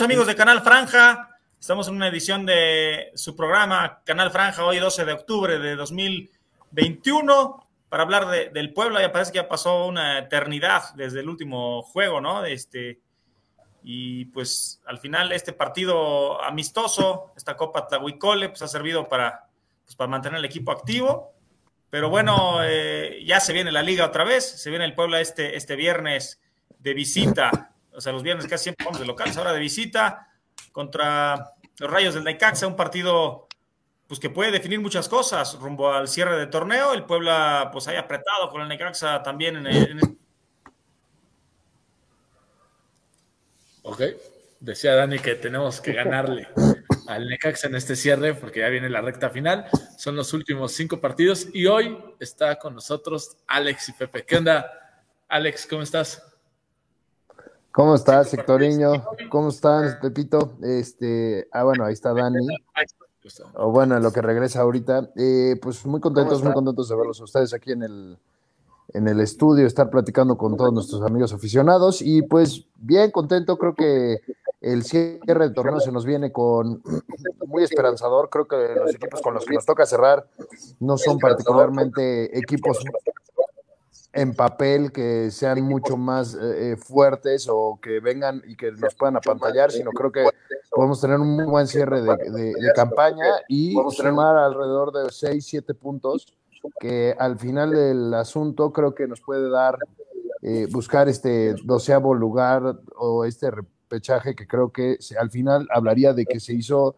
amigos de Canal Franja. Estamos en una edición de su programa Canal Franja, hoy 12 de octubre de 2021, para hablar de, del pueblo. Ya parece que ya pasó una eternidad desde el último juego, ¿no? Este, y pues al final este partido amistoso, esta Copa Tlahuicole, pues ha servido para, pues, para mantener el equipo activo. Pero bueno, eh, ya se viene la liga otra vez, se viene el Puebla este, este viernes de visita, o sea, los viernes casi siempre vamos de locales, ahora de visita contra los Rayos del Necaxa, un partido pues que puede definir muchas cosas rumbo al cierre de torneo. El Puebla pues haya apretado con el Necaxa también en, el, Ok, decía Dani que tenemos que ganarle al Necaxa en este cierre porque ya viene la recta final. Son los últimos cinco partidos y hoy está con nosotros Alex y Pepe. ¿Qué onda, Alex? ¿Cómo estás? ¿Cómo estás, Sectoriño? ¿Cómo estás, Pepito? Este, ah, bueno, ahí está Dani. O bueno, lo que regresa ahorita. Eh, pues muy contentos, muy contentos de verlos a ustedes aquí en el, en el estudio, estar platicando con todos nuestros amigos aficionados y pues bien contento, creo que el cierre de torneo se nos viene con muy esperanzador, creo que los equipos con los que nos toca cerrar no son particularmente equipos en papel que sean mucho más eh, fuertes o que vengan y que nos puedan apantallar, sino creo que podemos tener un muy buen cierre de, de, de campaña y sumar alrededor de 6, 7 puntos que al final del asunto creo que nos puede dar eh, buscar este doceavo lugar o este repechaje que creo que se, al final hablaría de que se hizo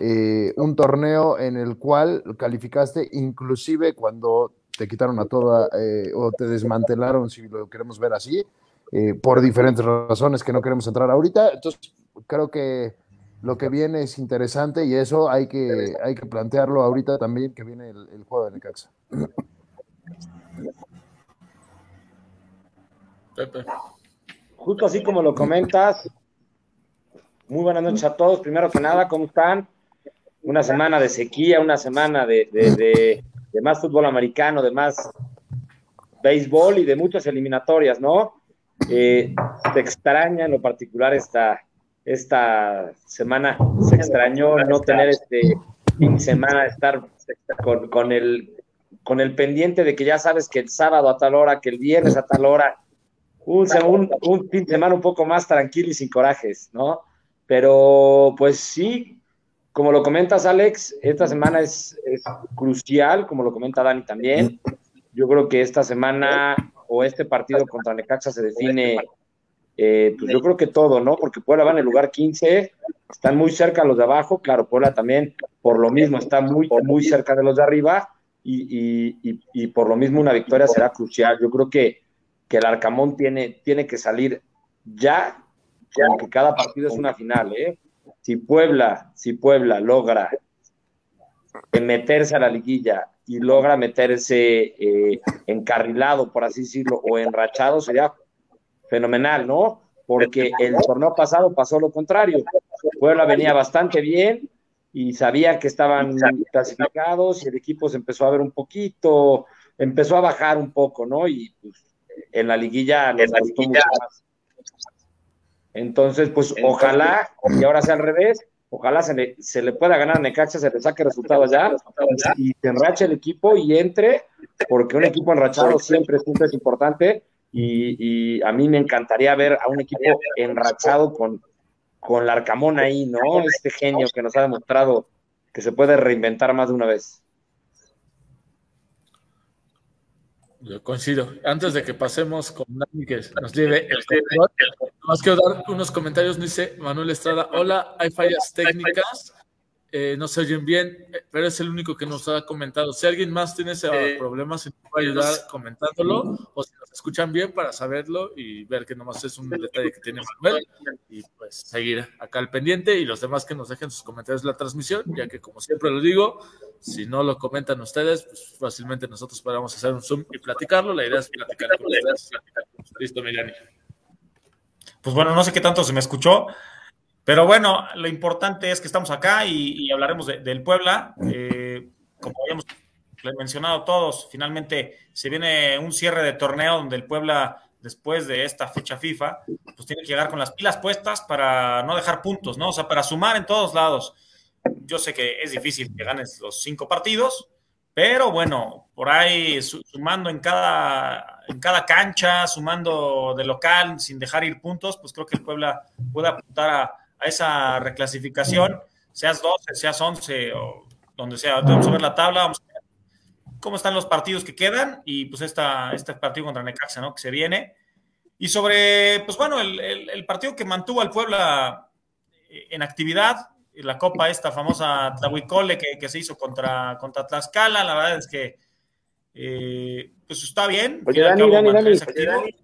eh, un torneo en el cual calificaste inclusive cuando te quitaron a toda eh, o te desmantelaron, si lo queremos ver así, eh, por diferentes razones que no queremos entrar ahorita. Entonces, creo que lo que viene es interesante y eso hay que, hay que plantearlo ahorita también que viene el, el juego de Necaxa. Pepe. Justo así como lo comentas, muy buenas noches a todos. Primero que nada, ¿cómo están? Una semana de sequía, una semana de, de, de, de más fútbol americano, de más béisbol y de muchas eliminatorias, ¿no? Eh, te extraña en lo particular esta, esta semana se extrañó no tener este fin de semana, estar con, con, el, con el pendiente de que ya sabes que el sábado a tal hora, que el viernes a tal hora, un, un, un fin de semana un poco más tranquilo y sin corajes, ¿no? Pero pues sí, como lo comentas Alex, esta semana es, es crucial, como lo comenta Dani también. Yo creo que esta semana o este partido contra Necaxa se define eh, pues yo creo que todo, ¿no? Porque Puebla va en el lugar 15, están muy cerca los de abajo, claro, Puebla también por lo mismo está muy, muy cerca de los de arriba y, y, y, por lo mismo una victoria será crucial. Yo creo que, que el Arcamón tiene, tiene que salir ya, porque cada partido es una final, ¿eh? Si Puebla, si Puebla logra meterse a la liguilla y logra meterse eh, encarrilado, por así decirlo, o enrachado, sería fenomenal, ¿no? Porque el torneo pasado pasó lo contrario. Puebla venía bastante bien y sabía que estaban clasificados y el equipo se empezó a ver un poquito, empezó a bajar un poco, ¿no? Y pues, en la liguilla les gustó mucho más. Entonces, pues ojalá, y ahora sea al revés, ojalá se le, se le pueda ganar a Necaxa, se le saque resultados ya y se enrache el equipo y entre, porque un equipo enrachado siempre, siempre es importante y, y, a mí me encantaría ver a un equipo enrachado con, con Larcamón ahí, ¿no? Este genio que nos ha demostrado que se puede reinventar más de una vez. Yo coincido. Antes de que pasemos con Dani, que nos lleve el control, más quiero dar unos comentarios. Dice Manuel Estrada: Hola, hay fallas técnicas eh, no se oyen bien, eh, pero es el único que nos ha comentado. Si alguien más tiene ese eh, problema, se puede ayudar comentándolo o si nos escuchan bien para saberlo y ver que nomás es un detalle que tiene Manuel y pues seguir acá al pendiente y los demás que nos dejen sus comentarios de la transmisión, ya que como siempre lo digo, si no lo comentan ustedes, pues fácilmente nosotros podemos hacer un Zoom y platicarlo. La idea es platicar con ustedes. Listo, Miriam. Pues bueno, no sé qué tanto se me escuchó. Pero bueno, lo importante es que estamos acá y, y hablaremos de, del Puebla. Eh, como habíamos mencionado todos, finalmente se viene un cierre de torneo donde el Puebla, después de esta fecha FIFA, pues tiene que llegar con las pilas puestas para no dejar puntos, ¿no? O sea, para sumar en todos lados. Yo sé que es difícil que ganes los cinco partidos, pero bueno, por ahí sumando en cada, en cada cancha, sumando de local, sin dejar ir puntos, pues creo que el Puebla puede apuntar a, a esa reclasificación, seas 12, seas 11 o donde sea. Vamos a ver la tabla, vamos a ver cómo están los partidos que quedan y pues esta, este partido contra Necaxa, ¿no? Que se viene. Y sobre, pues bueno, el, el, partido que mantuvo al Puebla eh, en actividad, la Copa esta famosa Tlahuicole que, que se hizo contra, contra Tlaxcala, la verdad es que eh, pues está bien. Oye, Dani, Dani, Dani,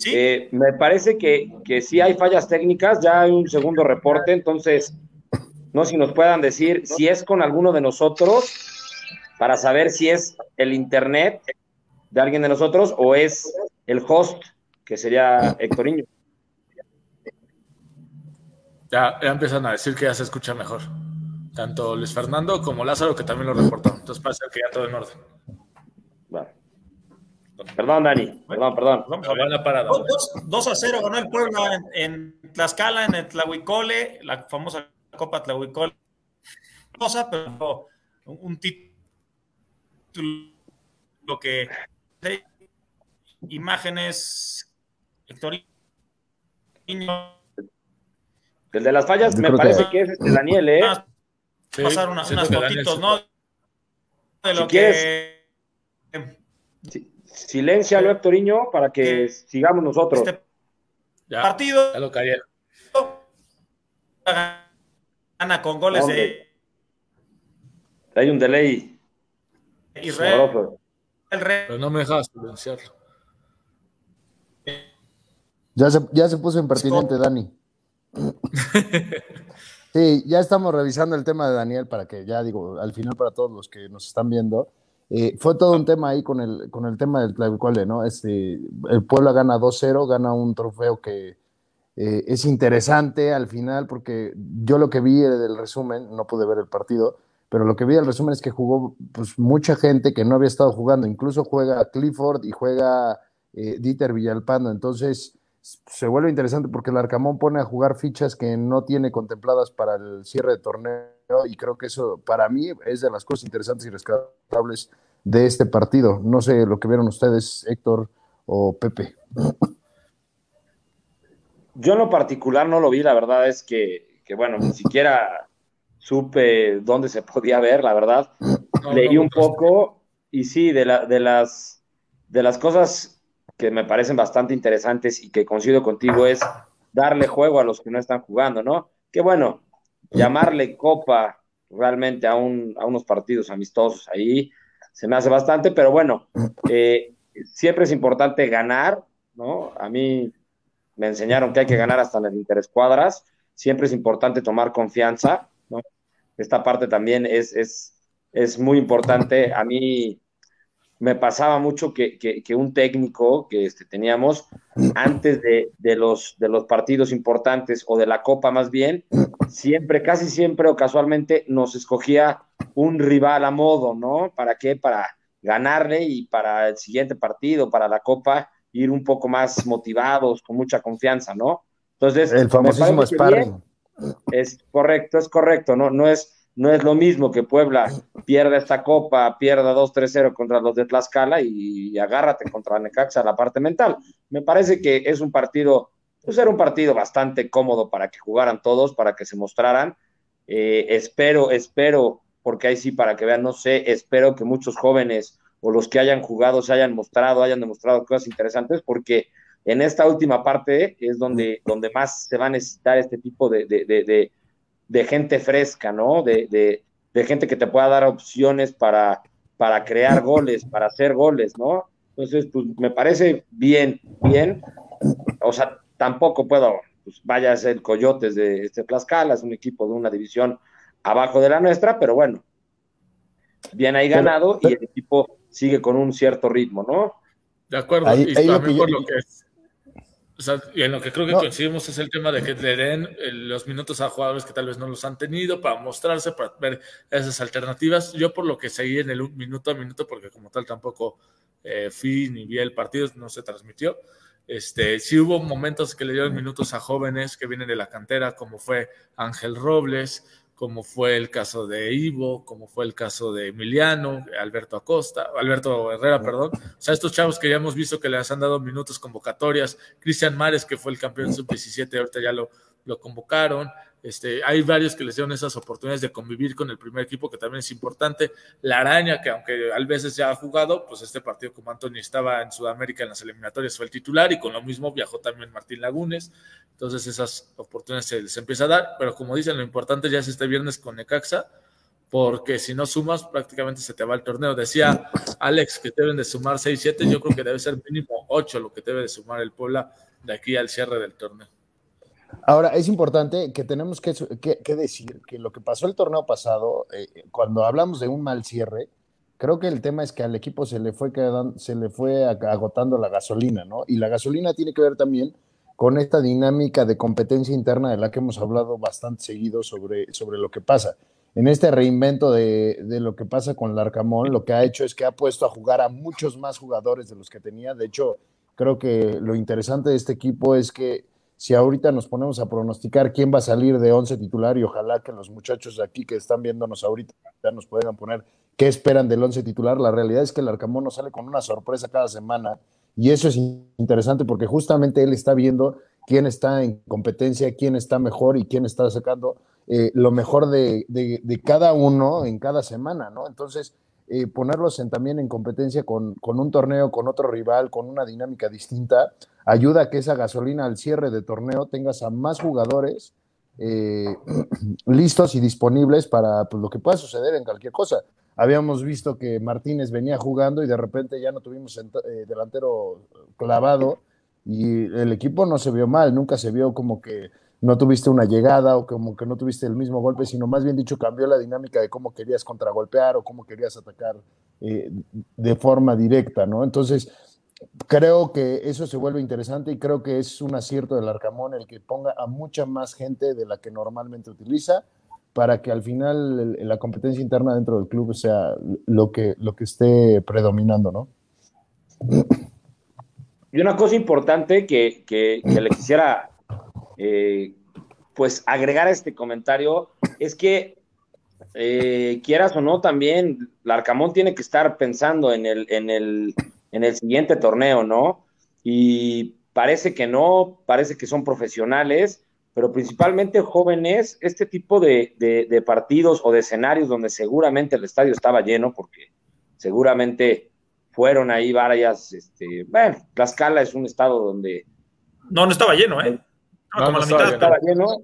¿Sí? Eh, me parece que, que sí hay fallas técnicas, ya hay un segundo reporte, entonces no sé si nos puedan decir si es con alguno de nosotros para saber si es el internet de alguien de nosotros o es el host, que sería Héctorinho. Ya, ya empiezan a decir que ya se escucha mejor. Tanto Luis Fernando como Lázaro, que también lo reportó. Entonces parece que ya todo en orden. Perdón, Dani. Perdón, perdón. Vamos a ver la parada. 2 a 0 ganó el Puebla en, en, Tlaxcala, en el Tlahuicole, la famosa Copa Tlahuicol, cosa, pero un, título lo que imágenes Héctor el de las fallas me parece que... es este Daniel, ¿eh? pasar unas fotitos, ¿no? De lo si que... Silencialo, Héctoriño, para que sigamos nosotros. Este partido. Ya lo cayeron gana con goles de. Hay un delay. Israel. Pero no me dejas silenciarlo. Ya se, ya se puso impertinente, Dani. Sí, ya estamos revisando el tema de Daniel para que ya digo, al final para todos los que nos están viendo, eh, fue todo un tema ahí con el, con el tema del Tlahuicole, ¿no? Este, el Puebla gana 2-0, gana un trofeo que eh, es interesante al final porque yo lo que vi del resumen, no pude ver el partido, pero lo que vi del resumen es que jugó pues, mucha gente que no había estado jugando, incluso juega Clifford y juega eh, Dieter Villalpando, entonces se vuelve interesante porque el Arcamón pone a jugar fichas que no tiene contempladas para el cierre de torneo y creo que eso para mí es de las cosas interesantes y rescatables de este partido. No sé lo que vieron ustedes, Héctor o Pepe. Yo en lo particular no lo vi, la verdad es que, bueno, ni siquiera supe dónde se podía ver, la verdad. Leí un poco y sí, de, la, de, las, de las cosas que me parecen bastante interesantes y que coincido contigo es darle juego a los que no están jugando, ¿no? Que bueno, llamarle copa realmente a, un, a unos partidos amistosos ahí se me hace bastante, pero bueno, eh, siempre es importante ganar, ¿no? A mí me enseñaron que hay que ganar hasta en el interescuadras, siempre es importante tomar confianza, ¿no? Esta parte también es, es, es muy importante. A mí me pasaba mucho que, que, un técnico que este, teníamos antes de, de, los, de los partidos importantes o de la copa más bien, siempre, casi siempre o casualmente nos escogía un rival a modo, ¿no? ¿Para qué? Para ganarle y para el siguiente partido, para la copa, ir un poco más motivados, con mucha confianza, ¿no? Entonces, el famosísimo sparring. Es correcto, es correcto, ¿no? No es, no es lo mismo que Puebla pierda esta copa, pierda 2-3-0 contra los de Tlaxcala y, agárrate contra Necaxa la parte mental. Me parece que es un partido, pues era un partido bastante cómodo para que jugaran todos, para que se mostraran. Eh, espero, espero, porque ahí sí, para que vean, no sé, espero que muchos jóvenes o los que hayan jugado se hayan mostrado, hayan demostrado cosas interesantes, porque en esta última parte es donde, donde más se va a necesitar este tipo de, de, de, gente fresca, ¿no? De, gente que te pueda dar opciones para, para crear goles, para hacer goles, ¿no? Entonces, pues me parece bien, bien. O sea, tampoco puedo, pues vaya a ser Coyotes de este Tlaxcala, es un equipo de una división abajo de la nuestra, pero bueno, bien ahí ganado y el equipo sigue con un cierto ritmo, ¿no? De acuerdo, y también por lo que y en lo que creo que coincidimos es el tema de que le den eh, los minutos a jugadores que tal vez no los han tenido para mostrarse, para ver esas alternativas. Yo por lo que seguí en el minuto a minuto, porque como tal tampoco eh, fui ni vi el partido, no se transmitió. Este, sí hubo momentos que le dieron minutos a jóvenes que vienen de la cantera, como fue Ángel Robles, como fue el caso de Ivo, como fue el caso de Emiliano, Alberto Acosta, Alberto Herrera, perdón. O sea, estos chavos que ya hemos visto que les han dado minutos convocatorias, Cristian Mares, que fue el campeón sub-17, ahorita ya lo, lo convocaron, este, hay varios que les dieron esas oportunidades de convivir con el primer equipo, que también es importante. La araña, que aunque a veces ya ha jugado, pues este partido como Antonio estaba en Sudamérica en las eliminatorias fue el titular y con lo mismo viajó también Martín Lagunes. Entonces esas oportunidades se les empieza a dar, pero como dicen, lo importante ya es este viernes con Necaxa, porque si no sumas, prácticamente se te va el torneo. Decía Alex que deben de sumar 6-7, yo creo que debe ser mínimo 8 lo que debe de sumar el Puebla de aquí al cierre del torneo. Ahora, es importante que tenemos que, decir que lo que pasó el torneo pasado, eh, cuando hablamos de un mal cierre, creo que el tema es que al equipo se le fue, se le fue agotando la gasolina, ¿no? Y la gasolina tiene que ver también con esta dinámica de competencia interna de la que hemos hablado bastante seguido sobre, sobre lo que pasa. En este reinvento de, de lo que pasa con Larcamón, lo que ha hecho es que ha puesto a jugar a muchos más jugadores de los que tenía. De hecho, creo que lo interesante de este equipo es que si ahorita nos ponemos a pronosticar quién va a salir de 11 titular y ojalá que los muchachos de aquí que están viéndonos ahorita nos puedan poner qué esperan del 11 titular, la realidad es que el Arcamón sale con una sorpresa cada semana y eso es interesante porque justamente él está viendo quién está en competencia, quién está mejor y quién está sacando eh, lo mejor de, de, cada uno en cada semana, ¿no? Entonces, eh, ponerlos en, también en competencia con, un torneo, con otro rival, con una dinámica distinta, ayuda a que esa gasolina al cierre de torneo tengas a más jugadores eh, listos y disponibles para pues, lo que pueda suceder en cualquier cosa. Habíamos visto que Martínez venía jugando y de repente ya no tuvimos eh, delantero clavado y el equipo no se vio mal, nunca se vio como que no tuviste una llegada o como que no tuviste el mismo golpe, sino más bien dicho cambió la dinámica de cómo querías contragolpear o cómo querías atacar eh, de forma directa, ¿no? Entonces, creo que eso se vuelve interesante y creo que es un acierto del Arcamón el que ponga a mucha más gente de la que normalmente utiliza para que al final la competencia interna dentro del club sea lo que, lo que esté predominando, ¿no? Y una cosa importante que, que le quisiera eh, pues agregar a este comentario es que eh, quieras o no, también Larcamón tiene que estar pensando en el, en el, en el siguiente torneo, ¿no? Y parece que no, parece que son profesionales, pero principalmente jóvenes, este tipo de, de, partidos o de escenarios donde seguramente el estadio estaba lleno, porque seguramente fueron ahí varias, este, bueno, Tlaxcala es un estado donde... No, no estaba lleno, ¿eh? Como la mitad. Estaba lleno.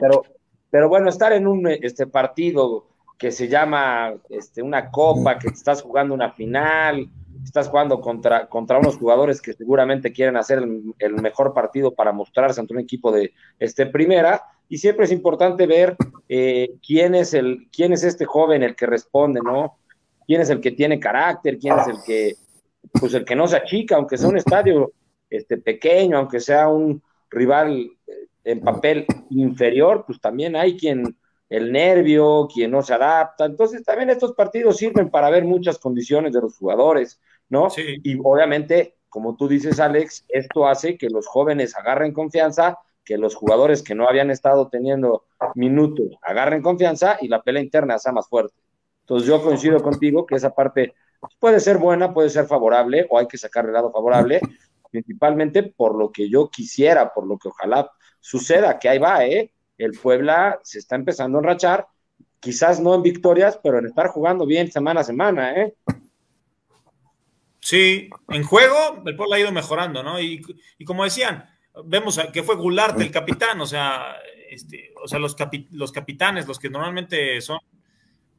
pero, pero, bueno, estar en un este, partido que se llama este, una copa, que estás jugando una final, estás jugando contra, contra unos jugadores que seguramente quieren hacer el, mejor partido para mostrarse ante un equipo de este, primera, y siempre es importante ver eh, quién, es el, quién es este joven el que responde, ¿no? ¿Quién es el que tiene carácter? ¿Quién es el que, pues el que no se achica, aunque sea un estadio este, pequeño, aunque sea un rival eh, en papel inferior, pues también hay quien el nervio, quien no se adapta. Entonces también estos partidos sirven para ver muchas condiciones de los jugadores, ¿no? Y obviamente, como tú dices, Alex, esto hace que los jóvenes agarren confianza, que los jugadores que no habían estado teniendo minutos agarren confianza y la pelea interna sea más fuerte. Entonces yo coincido contigo que esa parte puede ser buena, puede ser favorable o hay que sacar el lado favorable, principalmente por lo que yo quisiera, por lo que ojalá suceda, que ahí va, ¿eh? El Puebla se está empezando a enrachar, quizás no en victorias, pero en estar jugando bien semana a semana, ¿eh? Sí, en juego el Puebla ha ido mejorando, ¿no? Y, como decían, vemos que fue Gularte el capitán, o sea, este, o sea los, los capitanes, los que normalmente son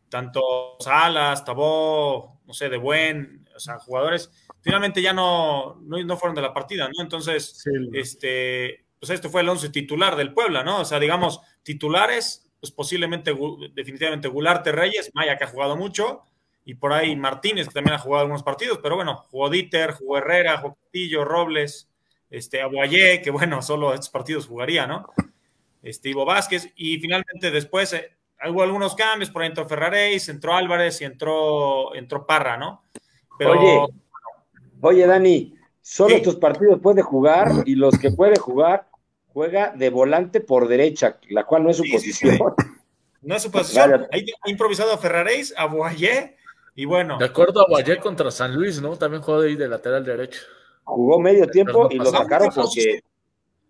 tanto Salas, Tabó, no sé, de buen, o sea, jugadores finalmente ya no, no, fueron de la partida, ¿no? Entonces, este, pues este fue el once titular del Puebla, ¿no? O sea, digamos, titulares, pues posiblemente, definitivamente Gularte Reyes, Maya que ha jugado mucho, y por ahí Martínez que también ha jugado algunos partidos, pero bueno, jugó Dieter, jugó Herrera, jugó Castillo, Robles, este, Aguayé, que bueno, solo estos partidos jugaría, ¿no? Este, Ivo Vázquez, y finalmente después eh, hubo algunos cambios, por ahí entró Ferraréis, entró Álvarez y entró, entró Parra, ¿no? Pero, oye, oye, Dani, solo estos partidos puede jugar y los que puede jugar juega de volante por derecha, la cual no es su posición. no es su posición. Ahí ha improvisado a Ferraréis, a Boyer, y bueno. De acuerdo a Boyer contra San Luis, ¿no? También jugó ahí de lateral derecho. Jugó medio tiempo y lo sacaron porque,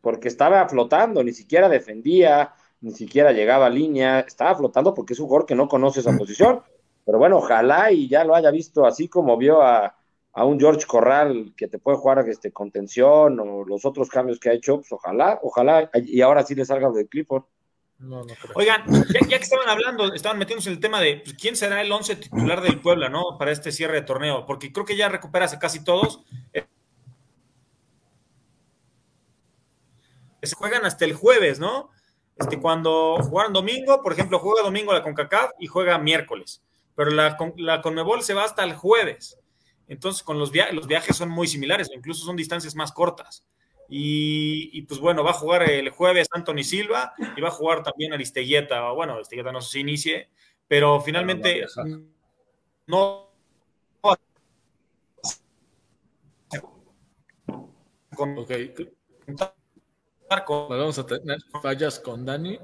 porque estaba flotando, ni siquiera defendía, ni siquiera llegaba a línea, estaba flotando porque es un jugador que no conoce esa posición. Pero bueno, ojalá y ya lo haya visto así como vio a, a un George Corral que te puede jugar este, contención o los otros cambios que ha hecho, pues ojalá, ojalá, y ahora sí le salga de Clifford. Oigan, ya, que estaban hablando, estaban metiéndose en el tema de pues, quién será el once titular del Puebla, ¿no? Para este cierre de torneo, porque creo que ya recuperase casi todos. se juegan hasta el jueves, ¿no? Este, cuando jugaron domingo, por ejemplo, juega domingo la CONCACAF y juega miércoles, pero la, la CONMEBOL se va hasta el jueves. Entonces, con los, los viajes son muy similares, incluso son distancias más cortas. Y, pues bueno, va a jugar el jueves Anthony Silva y va a jugar también Aristeguieta. Bueno, Aristeguieta no sé si inicie, pero finalmente no. Vamos a tener fallas con Dani,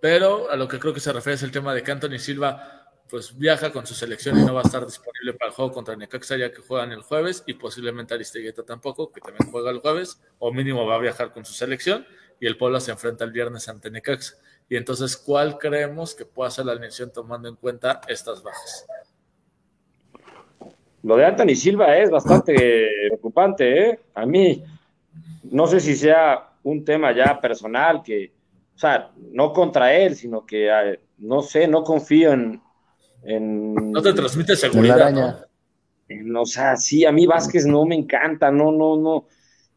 pero a lo que creo que se refiere es el tema de que Anthony Silva pues viaja con su selección y no va a estar disponible para el juego contra Necaxa ya que juegan el jueves y posiblemente Aristegueta tampoco, que también juega el jueves, o mínimo va a viajar con su selección y el Puebla se enfrenta el viernes ante Necaxa. Y entonces, ¿cuál creemos que pueda ser la alineación tomando en cuenta estas bajas? Lo de Anthony Silva es bastante preocupante, ¿eh? A mí, no sé si sea un tema ya personal, que, o sea, no contra él, sino que, eh, no sé, no confío en, no te transmite seguridad. ¿no? O sea, sí, a mí Vázquez no me encanta, no, no, no.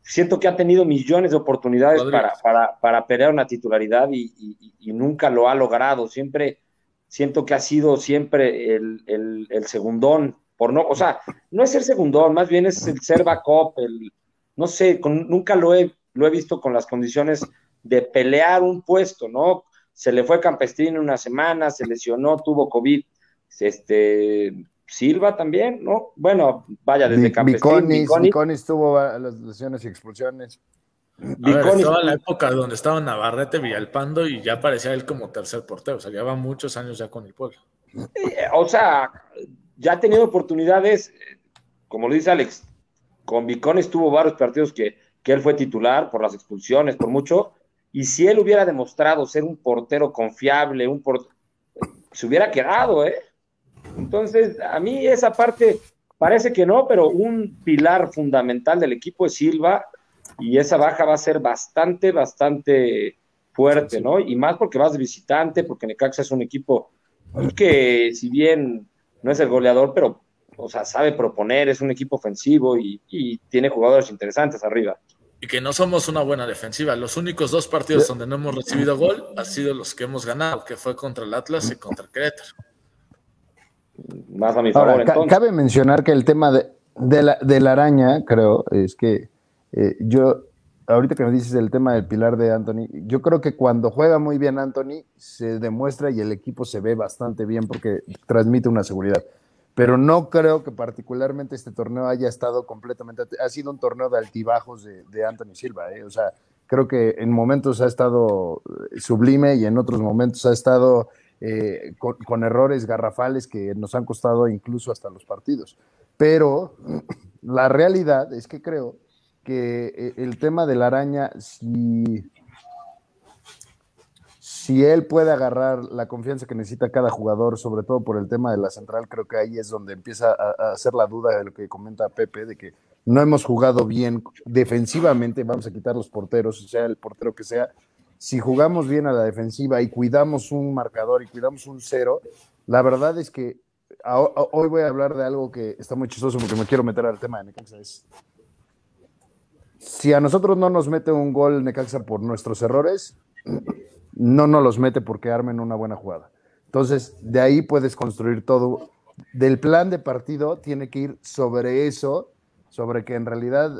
Siento que ha tenido millones de oportunidades para, para, para, pelear una titularidad y, nunca lo ha logrado. Siempre siento que ha sido siempre el, el, segundón, por no, o sea, no es el segundón, más bien es el ser backup, el, no sé, nunca lo he, lo he visto con las condiciones de pelear un puesto, ¿no? Se le fue Campestrín una semana, se lesionó, tuvo COVID este Silva también, ¿no? Bueno, vaya, desde Campesín. Viconis, tuvo las lesiones y expulsiones. estaba en la época donde estaba Navarrete, Villalpando y ya parecía él como tercer portero, o sea, llevaba muchos años ya con el pueblo. Eh, o sea, ya ha tenido oportunidades, como lo dice Alex, con Viconis tuvo varios partidos que, que él fue titular por las expulsiones, por mucho, y si él hubiera demostrado ser un portero confiable, un portero, se hubiera quedado, ¿eh? Entonces, a mí esa parte parece que no, pero un pilar fundamental del equipo es Silva y esa baja va a ser bastante, bastante fuerte, ¿no? Y más porque vas de visitante, porque Necaxa es un equipo que si bien no es el goleador, pero, o sea, sabe proponer, es un equipo ofensivo y, y tiene jugadores interesantes arriba. Y que no somos una buena defensiva. Los únicos dos partidos donde no hemos recibido gol han sido los que hemos ganado, que fue contra el Atlas y contra el Querétaro más a mi favor. Cabe mencionar que el tema de, de, la, araña, creo, es que eh, yo, ahorita que me dices el tema del pilar de Anthony, yo creo que cuando juega muy bien Anthony, se demuestra y el equipo se ve bastante bien porque transmite una seguridad. Pero no creo que particularmente este torneo haya estado completamente, ha sido un torneo de altibajos de, de Anthony Silva, ¿eh? o sea, creo que en momentos ha estado sublime y en otros momentos ha estado eh, con, errores garrafales que nos han costado incluso hasta los partidos. Pero la realidad es que creo que eh, el tema de la araña, si, si él puede agarrar la confianza que necesita cada jugador, sobre todo por el tema de la central, creo que ahí es donde empieza a, hacer la duda de lo que comenta Pepe, de que no hemos jugado bien defensivamente, vamos a quitar los porteros, sea el portero que sea, si jugamos bien a la defensiva y cuidamos un marcador y cuidamos un cero, la verdad es que hoy voy a hablar de algo que está muy chistoso porque me quiero meter al tema de Necaxa. si a nosotros no nos mete un gol Necaxa por nuestros errores, no nos los mete porque armen una buena jugada. Entonces, de ahí puedes construir todo. Del plan de partido tiene que ir sobre eso sobre que en realidad,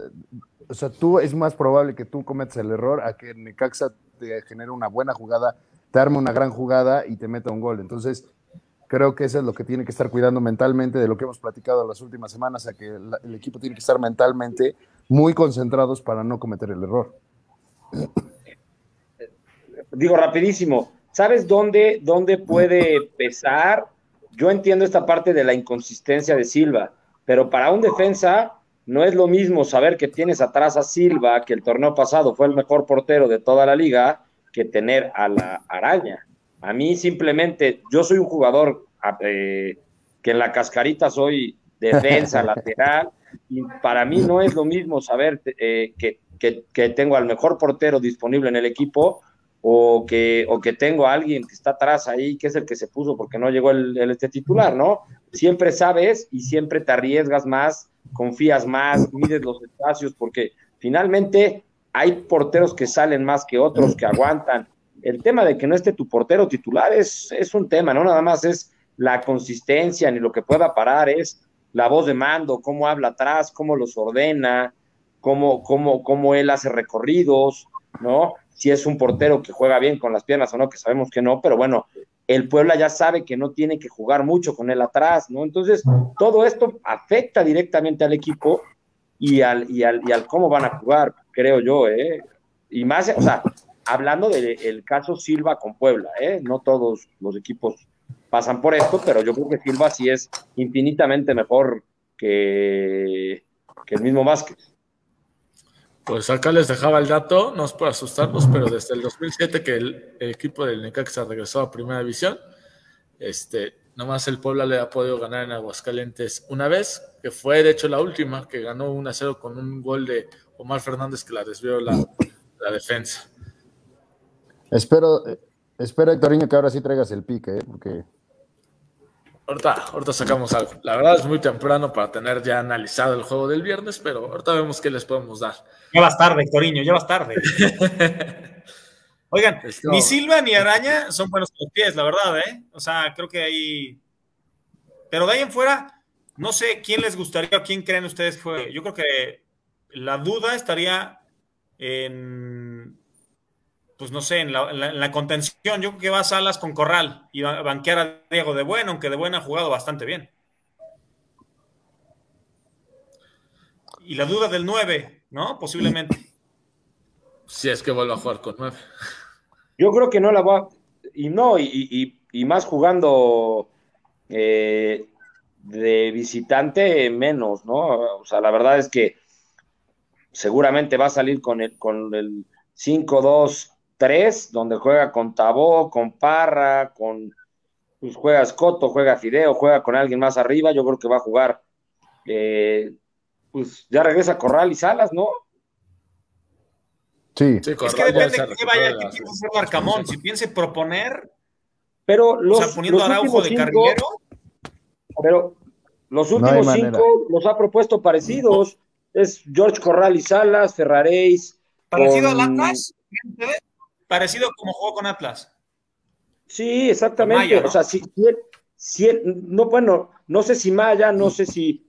o sea, tú es más probable que tú cometas el error a que Necaxa te genere una buena jugada, te arme una gran jugada y te meta un gol. Entonces, creo que eso es lo que tiene que estar cuidando mentalmente de lo que hemos platicado las últimas semanas, a que el equipo tiene que estar mentalmente muy concentrados para no cometer el error. Digo rapidísimo, ¿sabes dónde, dónde puede pesar? Yo entiendo esta parte de la inconsistencia de Silva, pero para un defensa no es lo mismo saber que tienes atrás a Silva, que el torneo pasado fue el mejor portero de toda la liga, que tener a la araña. A mí simplemente, yo soy un jugador eh, que en la cascarita soy defensa, lateral, y para mí no es lo mismo saber eh, que, que, tengo al mejor portero disponible en el equipo o que, o que tengo a alguien que está atrás ahí, que es el que se puso porque no llegó el, este titular, ¿no? Siempre sabes y siempre te arriesgas más, confías más, mides los espacios, porque finalmente hay porteros que salen más que otros, que aguantan. El tema de que no esté tu portero titular es, es un tema, no nada más es la consistencia ni lo que pueda parar, es la voz de mando, cómo habla atrás, cómo los ordena, cómo, cómo, cómo él hace recorridos, ¿no? Si es un portero que juega bien con las piernas o no, que sabemos que no, pero bueno, el Puebla ya sabe que no tiene que jugar mucho con él atrás, ¿no? Entonces, todo esto afecta directamente al equipo y al, y al, y al cómo van a jugar, creo yo, ¿eh? Y más, o sea, hablando del caso Silva con Puebla, ¿eh? No todos los equipos pasan por esto, pero yo creo que Silva sí es infinitamente mejor que, que el mismo Vázquez. Pues acá les dejaba el dato, no es por asustarnos, pero desde el 2007 que el, equipo del Necaxa regresó a Primera División, este, nomás el Puebla le ha podido ganar en Aguascalientes una vez, que fue de hecho la última, que ganó 1-0 con un gol de Omar Fernández que la desvió la, la defensa. Espero, espero, Hectorinho, que ahora sí traigas el pique, ¿eh? porque Ahorita, ahorita sacamos algo. La verdad es muy temprano para tener ya analizado el juego del viernes, pero ahorita vemos qué les podemos dar. Ya vas tarde, Coriño, ya vas tarde. Oigan, ni Silva ni Araña son buenos con los pies, la verdad, ¿eh? O sea, creo que ahí. Pero de ahí en fuera, no sé quién les gustaría o quién creen ustedes fue. Yo creo que la duda estaría en pues no sé, en la, contención, yo creo que va a Salas con Corral y va a banquear a Diego de Bueno, aunque de Bueno ha jugado bastante bien. Y la duda del 9, ¿no? Posiblemente. Si es que vuelva a jugar con 9. Yo creo que no la va. Y no, y, más jugando eh, de visitante, menos, ¿no? O sea, la verdad es que seguramente va a salir con el, con el 5-2 tres, donde juega con Tabó, con Parra, con pues juega Scotto, juega Fideo, juega con alguien más arriba, yo creo que va a jugar. Eh, pues ya regresa Corral y Salas, ¿no? Sí. sí es que depende de qué vaya, qué piensa hacer Marcamón, si piense proponer, pero los, o sea, poniendo Araujo de carrilero. Pero los últimos cinco los ha propuesto parecidos. Es George Corral y Salas, Ferraréis. ¿Parecido al Atlas? Parecido como jugó con Atlas. Sí, exactamente. O sea, si, si, no, bueno, no sé si Maya, no sé si.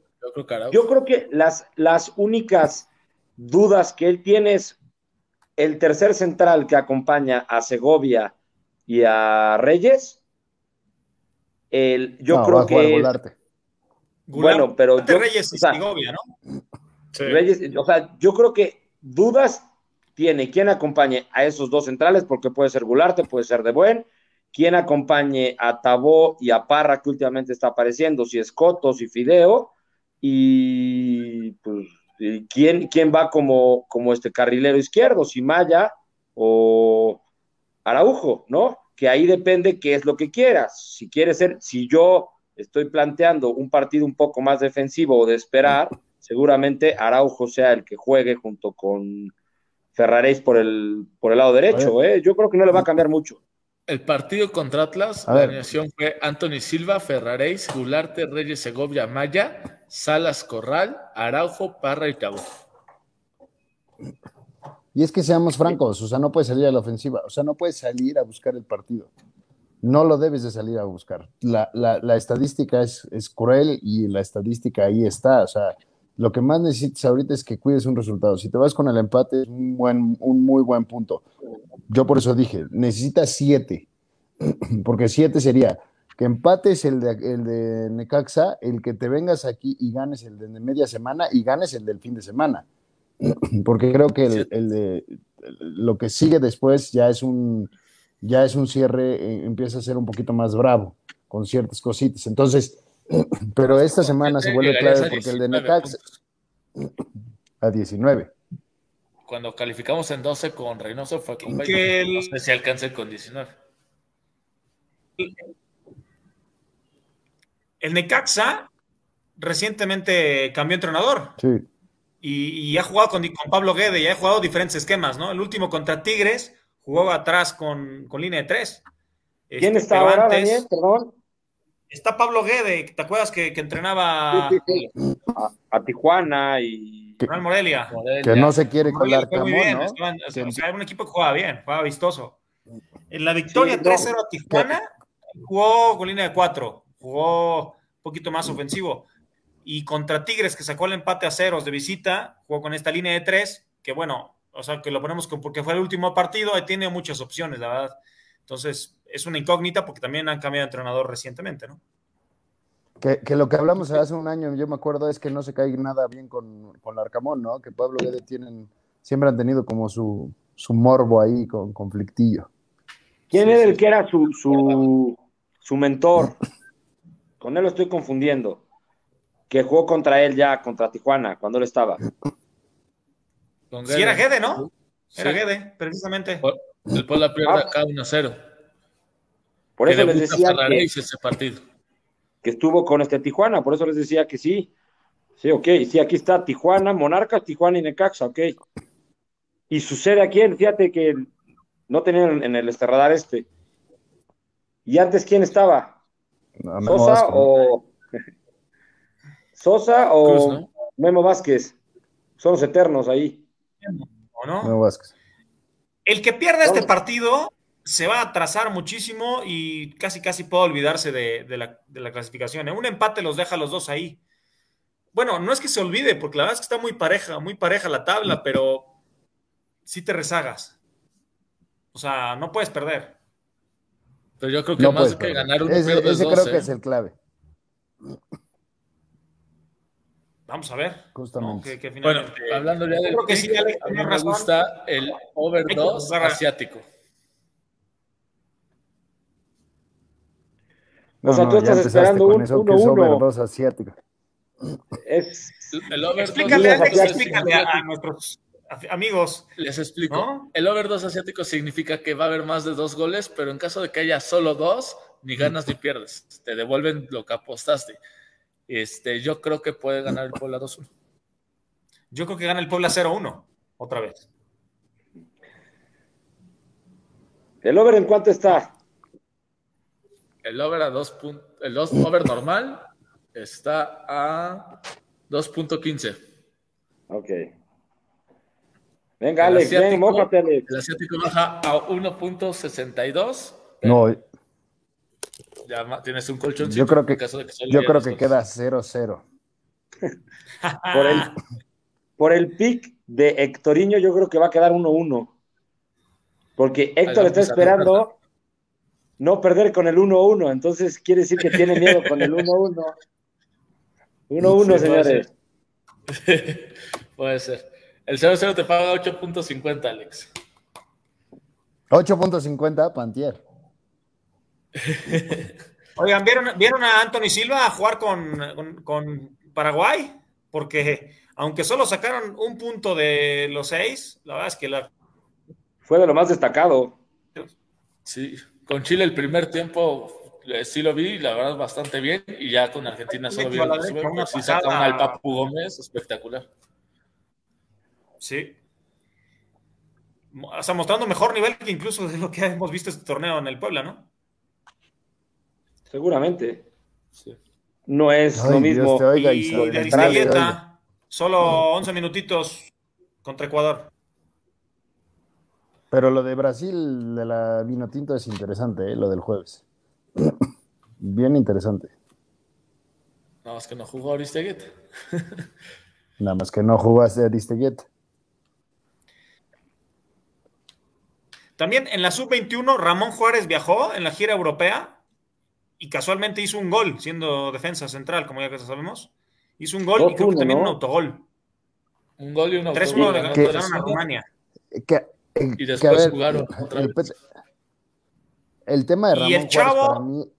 Yo creo que, las, las únicas dudas que él tiene es el tercer central que acompaña a Segovia y a Reyes. El, yo creo que. Bueno, pero. Reyes y Segovia, ¿no? Reyes, o sea, yo creo que dudas tiene quien acompañe a esos dos centrales, porque puede ser Gularte, puede ser De Buen, quien acompañe a Tabó y a Parra, que últimamente está apareciendo, si es Coto, si Fideo, y pues, ¿quién, quién va como, como este carrilero izquierdo, si Maya o Araujo, ¿no? Que ahí depende qué es lo que quieras. Si quieres ser, si yo estoy planteando un partido un poco más defensivo o de esperar, seguramente Araujo sea el que juegue junto con Ferraréis por el, por el lado derecho. ¿eh? Yo creo que no le va a cambiar mucho. El partido contra Atlas, la alineación fue Anthony Silva, Ferraréis, Gularte, Reyes Segovia, Maya, Salas Corral, Araujo, Parra y Cabo. Y es que seamos francos, o sea, no puedes salir a la ofensiva, o sea, no puedes salir a buscar el partido. No lo debes de salir a buscar. La, la, la estadística es, es, cruel y la estadística ahí está. O sea, Lo que más necesitas ahorita es que cuides un resultado. Si te vas con el empate, es un, buen, un muy buen punto. Yo por eso dije, necesitas siete, porque siete sería que empates el de, el de Necaxa, el que te vengas aquí y ganes el de media semana y ganes el del fin de semana. Porque creo que el, de, lo que sigue después ya es un, ya es un cierre, eh, empieza a ser un poquito más bravo con ciertas cositas. Entonces, pero esta semana se vuelve clave porque el de Necaxa a 19. Cuando calificamos en 12 con Reynoso fue con 20. No sé si alcance con 19. El Necaxa recientemente cambió entrenador. Sí. Y, ha jugado con, Pablo Guede y ha jugado diferentes esquemas, ¿no? El último contra Tigres jugó atrás con, línea de tres. ¿Quién este, está ahora, Daniel? Perdón. Está Pablo Guede, ¿te acuerdas que, entrenaba A, Tijuana y Morelia. Que no se quiere colar Camón, ¿no? o sea, era un equipo que jugaba bien, jugaba vistoso. En la victoria 3-0 a Tijuana, jugó con línea de cuatro jugó un poquito más ofensivo. Y contra Tigres, que sacó el empate a ceros de visita, jugó con esta línea de tres, que bueno, o sea, que lo ponemos porque fue el último partido, tiene muchas opciones, la verdad. Entonces, es una incógnita porque también han cambiado de entrenador recientemente, ¿no? Que, lo que hablamos hace un año, yo me acuerdo, es que no se cae nada bien con, con Arcamón, ¿no? Que Pablo Guede tienen, siempre han tenido como su, su morbo ahí con conflictillo. ¿Quién era el que era su, su, su mentor? Con él lo estoy confundiendo. Que jugó contra él ya, contra Tijuana, cuando él estaba. Sí, era Gede, ¿no? Era Gede, precisamente. Después la pierde acá 1-0. Por eso les decía que, ese partido. que estuvo con este Tijuana, por eso les decía que sí. Sí, ok. Sí, aquí está Tijuana, Monarcas, Tijuana y Necaxa, ok. Y sucede aquí, fíjate que no tenían en el esterradar este. ¿Y antes quién estaba? Sosa o. Sosa o Memo Vázquez. Son los eternos ahí. ¿O no? Memo Vázquez. El que pierda este partido se va a atrasar muchísimo y casi casi puede olvidarse de, la, clasificación. En un empate los deja los dos ahí. Bueno, no es que se olvide, porque la verdad es que está muy pareja, muy pareja la tabla, pero sí te rezagas. O sea, no puedes perder. Pero yo creo que más que ganar un ese, ese creo que ¿eh? es el clave. Vamos a ver. Justamente. bueno, hablando ya del que sí, a mí me gusta el over 2 asiático. O sea, tú estás esperando un 1-1. asiático. Es... El over explícale, explícale a nuestros amigos. Les explico. El over 2 asiático significa que va a haber más de dos goles, pero en caso de que haya solo dos, ni ganas ni pierdes. Te devuelven lo que apostaste. Este, yo creo que puede ganar el Puebla 2-1. Yo creo que gana el Puebla 0-1, otra vez. ¿El over en cuánto está? El over a 2 el over normal está a 2.15. Ok. Venga, Alex, ven, mójate, Alex. El asiático baja a 1.62. No. Ya tienes un colchón. Yo creo que, yo creo que queda 0-0. por, el, por el pick de Hectorinho, yo creo que va a quedar 1-1. Porque Héctor está esperando no perder con el 1-1. Entonces quiere decir que tiene miedo con el 1-1. 1-1, señores. puede ser. El 0-0 te paga 8.50, Alex. 8.50, Pantier. Oigan, ¿vieron, a Anthony Silva a jugar con, Paraguay? Porque aunque solo sacaron un punto de los seis, la verdad es que la... fue de lo más destacado. Sí, con Chile el primer tiempo eh, sí lo vi, la verdad bastante bien, y ya con Argentina solo vi el sí sacaron al Papu Gómez, espectacular. Sí. O sea, mostrando mejor nivel que incluso de lo que hemos visto este torneo en el Puebla, ¿no? Seguramente. No es lo mismo. y, de solo 11 minutitos contra Ecuador. Pero lo de Brasil, de la Vinotinto, es interesante, ¿eh? lo del jueves. Bien interesante. No, es que no jugó Aristeguet. Nada más que no jugaste a Aristeguieta. También en la sub-21, Ramón Juárez viajó en la gira europea y casualmente hizo un gol, siendo defensa central, como ya que sabemos. Hizo un gol y creo que también un autogol. Un gol y un autogol. 3-1 le ganaron a Rumania. Y después jugaron otra el, vez. el, tema de Ramón Juárez para mí.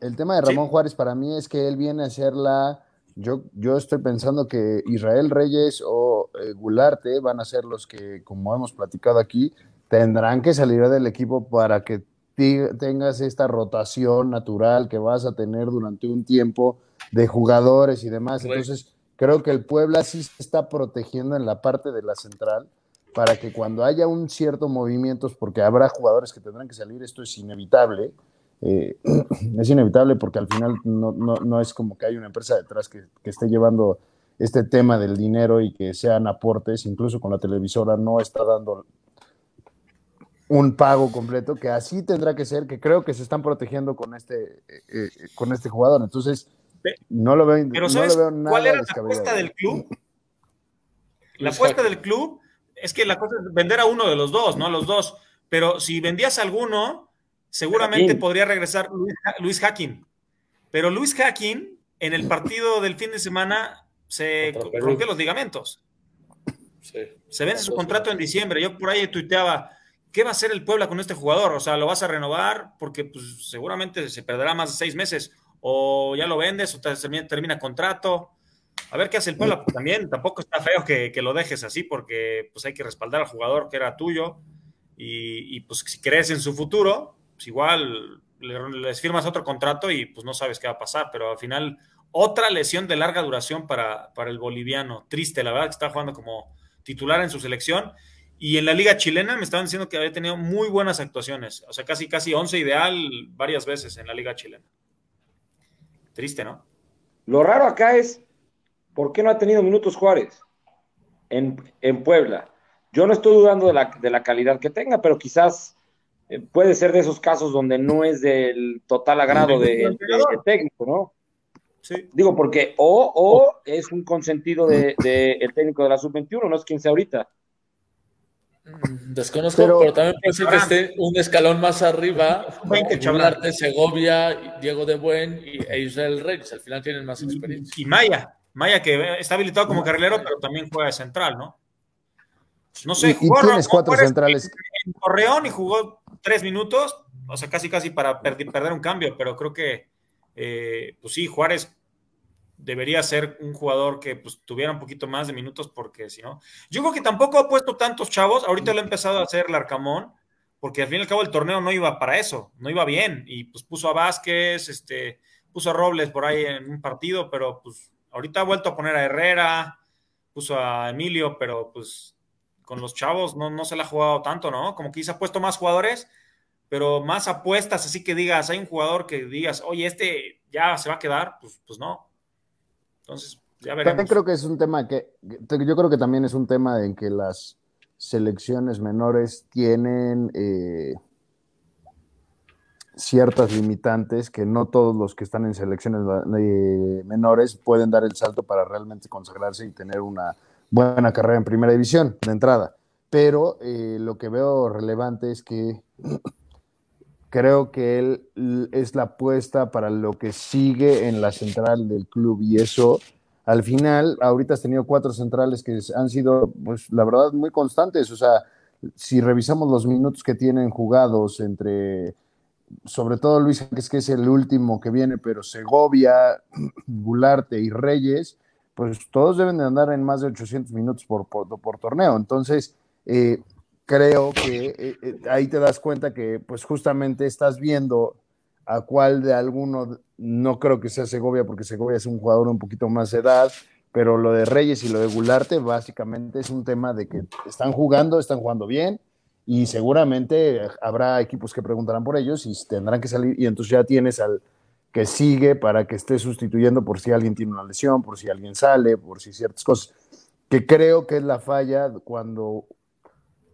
El tema de Ramón Juárez para mí es que él viene a hacer la yo, yo estoy pensando que Israel Reyes o eh, Gularte van a ser los que, como hemos platicado aquí, tendrán que salir del equipo para que tengas esta rotación natural que vas a tener durante un tiempo de jugadores y demás. Entonces, creo que el Puebla sí se está protegiendo en la parte de la central para que cuando haya un cierto movimiento, porque habrá jugadores que tendrán que salir, esto es inevitable, eh, es inevitable porque al final no, es como que hay una empresa detrás que, esté llevando este tema del dinero y que sean aportes, incluso con la televisora no está dando un pago completo, que así tendrá que ser, que creo que se están protegiendo con este, eh, eh, con este jugador. Entonces, no lo veo, Pero nada ¿Cuál era la apuesta del club? La apuesta del club es que la cosa es vender a uno de los dos, no a los dos. Pero si vendías a alguno, seguramente podría regresar Luis, Hacking. Pero Luis Hacking, en el partido del fin de semana, se rompió los ligamentos. Se vence su contrato en diciembre. Yo por ahí tuiteaba, ¿qué va a hacer el Puebla con este jugador? O sea, ¿lo vas a renovar? Porque pues, seguramente se perderá más de seis meses. O ya lo vendes o termina, termina contrato. A ver qué hace el Puebla. Pues, también tampoco está feo que, lo dejes así porque pues hay que respaldar al jugador que era tuyo. Y, y pues si crees en su futuro, pues igual les firmas otro contrato y pues no sabes qué va a pasar, pero al final otra lesión de larga duración para, para el boliviano. Triste, la verdad, que está jugando como titular en su selección. Y en la liga chilena me estaban diciendo que había tenido muy buenas actuaciones, o sea, casi, casi 11 ideal varias veces en la liga chilena. Triste, ¿no? Lo raro acá es, ¿por qué no ha tenido minutos Juárez en, en Puebla? Yo no estoy dudando de la, de la calidad que tenga, pero quizás eh, puede ser de esos casos donde no es del total agrado del de, técnico, ¿no? Sí. Digo, porque o, o es un consentido del de, el técnico de la sub-21, no es quien sea ahorita. Mm, desconozco, pero, también puede ser que esté un escalón más arriba. Arte, Segovia, Diego de Buen y e Israel Reyes. Al final tienen más experiencia. Y Maya, Maya que está habilitado como carrilero, pero también juega de central, ¿no? No sé, jugó y tienes cuatro centrales. En, Torreón y jugó tres minutos, o sea, casi casi para perder un cambio, pero creo que, eh, pues sí, Juárez debería ser un jugador que pues, tuviera un poquito más de minutos, porque si no, yo creo que tampoco ha puesto tantos chavos, ahorita lo ha empezado a hacer el Arcamón, porque al fin y al cabo el torneo no iba para eso, no iba bien, y pues puso a Vázquez, este, puso a Robles por ahí en un partido, pero pues ahorita ha vuelto a poner a Herrera, puso a Emilio, pero pues con los chavos no, no se la ha jugado tanto, ¿no? Como que se ha puesto más jugadores, pero más apuestas, así que digas, hay un jugador que digas, oye, este ya se va a quedar, pues, pues no. Entonces, ya veremos. También creo que es un tema que, yo creo que también es un tema en que las selecciones menores tienen eh, ciertas limitantes que no todos los que están en selecciones eh, menores pueden dar el salto para realmente consagrarse y tener una buena carrera en primera división de entrada. Pero eh, lo que veo relevante es que creo que él es la apuesta para lo que sigue en la central del club y eso al final, ahorita has tenido cuatro centrales que han sido, pues la verdad, muy constantes. O sea, si revisamos los minutos que tienen jugados entre, sobre todo Luis, que es, que es el último que viene, pero Segovia, Gularte y Reyes, pues todos deben de andar en más de 800 minutos por, por, torneo. Entonces, eh, creo que eh, eh, ahí te das cuenta que pues justamente estás viendo a cuál de alguno, no creo que sea Segovia, porque Segovia es un jugador un poquito más de edad, pero lo de Reyes y lo de Gularte básicamente es un tema de que están jugando, están jugando bien y seguramente habrá equipos que preguntarán por ellos y tendrán que salir y entonces ya tienes al que sigue para que esté sustituyendo por si alguien tiene una lesión, por si alguien sale, por si ciertas cosas, que creo que es la falla cuando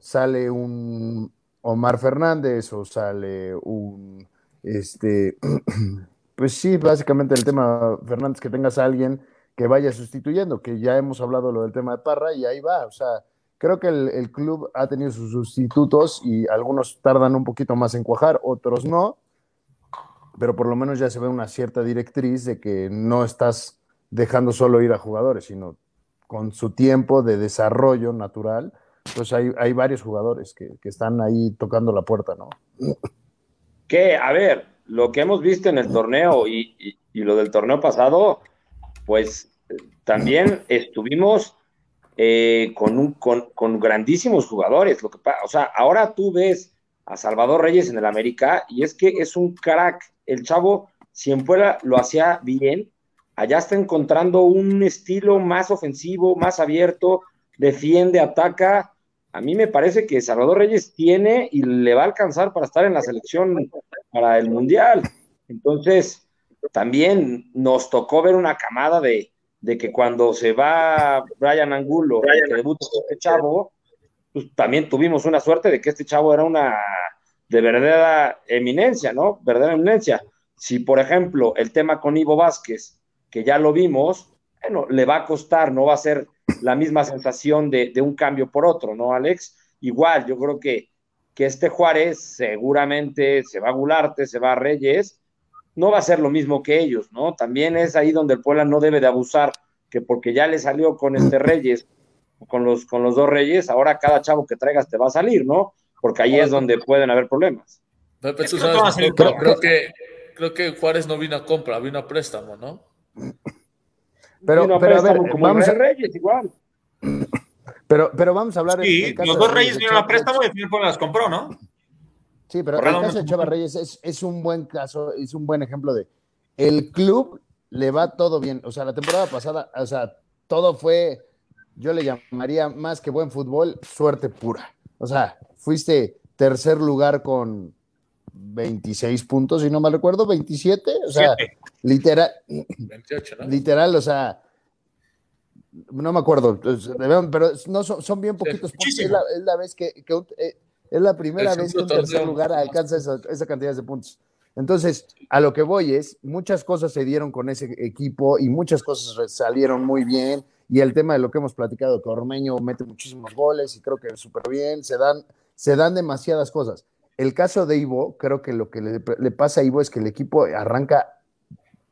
sale un Omar Fernández o sale un, este, pues sí, básicamente el tema Fernández, que tengas a alguien que vaya sustituyendo, que ya hemos hablado lo del tema de Parra y ahí va, o sea, creo que el, club ha tenido sus sustitutos y algunos tardan un poquito más en cuajar, otros no, pero por lo menos ya se ve una cierta directriz de que no estás dejando solo ir a jugadores, sino con su tiempo de desarrollo natural, pues hay, varios jugadores que, están ahí tocando la puerta, ¿no? Que, a ver, lo que hemos visto en el torneo y, y, lo del torneo pasado, pues también estuvimos eh, con, con, con, grandísimos jugadores. Lo que, o sea, ahora tú ves a Salvador Reyes en el América y es que es un crack. El chavo, si en fuera lo hacía bien, allá está encontrando un estilo más ofensivo, más abierto, defiende, ataca. A mí me parece que Salvador Reyes tiene y le va a alcanzar para estar en la selección para el Mundial. Entonces, también nos tocó ver una camada de, que cuando se va Brian Angulo, que debuta este chavo, pues también tuvimos una suerte de que este chavo era una de verdadera eminencia, ¿no? Verdadera eminencia. Si, por ejemplo, el tema con Ivo Vázquez, que ya lo vimos, bueno, le va a costar, no va a ser la misma sensación de, un cambio por otro, ¿no, Alex? Igual, yo creo que, que este Juárez seguramente se va a Gularte, se va a Reyes, no va a ser lo mismo que ellos, ¿no? También es ahí donde el Puebla no debe de abusar, que porque ya le salió con este Reyes, con los, con los dos Reyes, ahora cada chavo que traigas te va a salir, ¿no? Porque ahí es donde pueden haber problemas. creo, que, creo que Juárez no vino a compra, vino a préstamo, ¿no? Pero, pero a ver, vamos a... Reyes igual. Pero, pero vamos a hablar. Sí, los dos Reyes vinieron a préstamo y el final las compró, ¿no? Sí, pero el caso de Chava Reyes es, es, un buen caso, es un buen ejemplo de el club le va todo bien. O sea, la temporada pasada, o sea, todo fue, yo le llamaría más que buen fútbol, suerte pura. O sea, fuiste tercer lugar con 26 puntos, si no mal recuerdo, 27, o sea, literal, 28, ¿no? literal, o sea, no me acuerdo, pero no son, bien poquitos puntos. Es la, vez que, eh, es la primera vez que un tercer lugar alcanza esa, cantidad de puntos. Entonces, a lo que voy es, muchas cosas se dieron con ese equipo y muchas cosas salieron muy bien. Y el tema de lo que hemos platicado, que Ormeño mete muchísimos goles y creo que súper bien, se dan, se dan demasiadas cosas. El caso de Ivo, creo que lo que le, pasa a Ivo es que el equipo arranca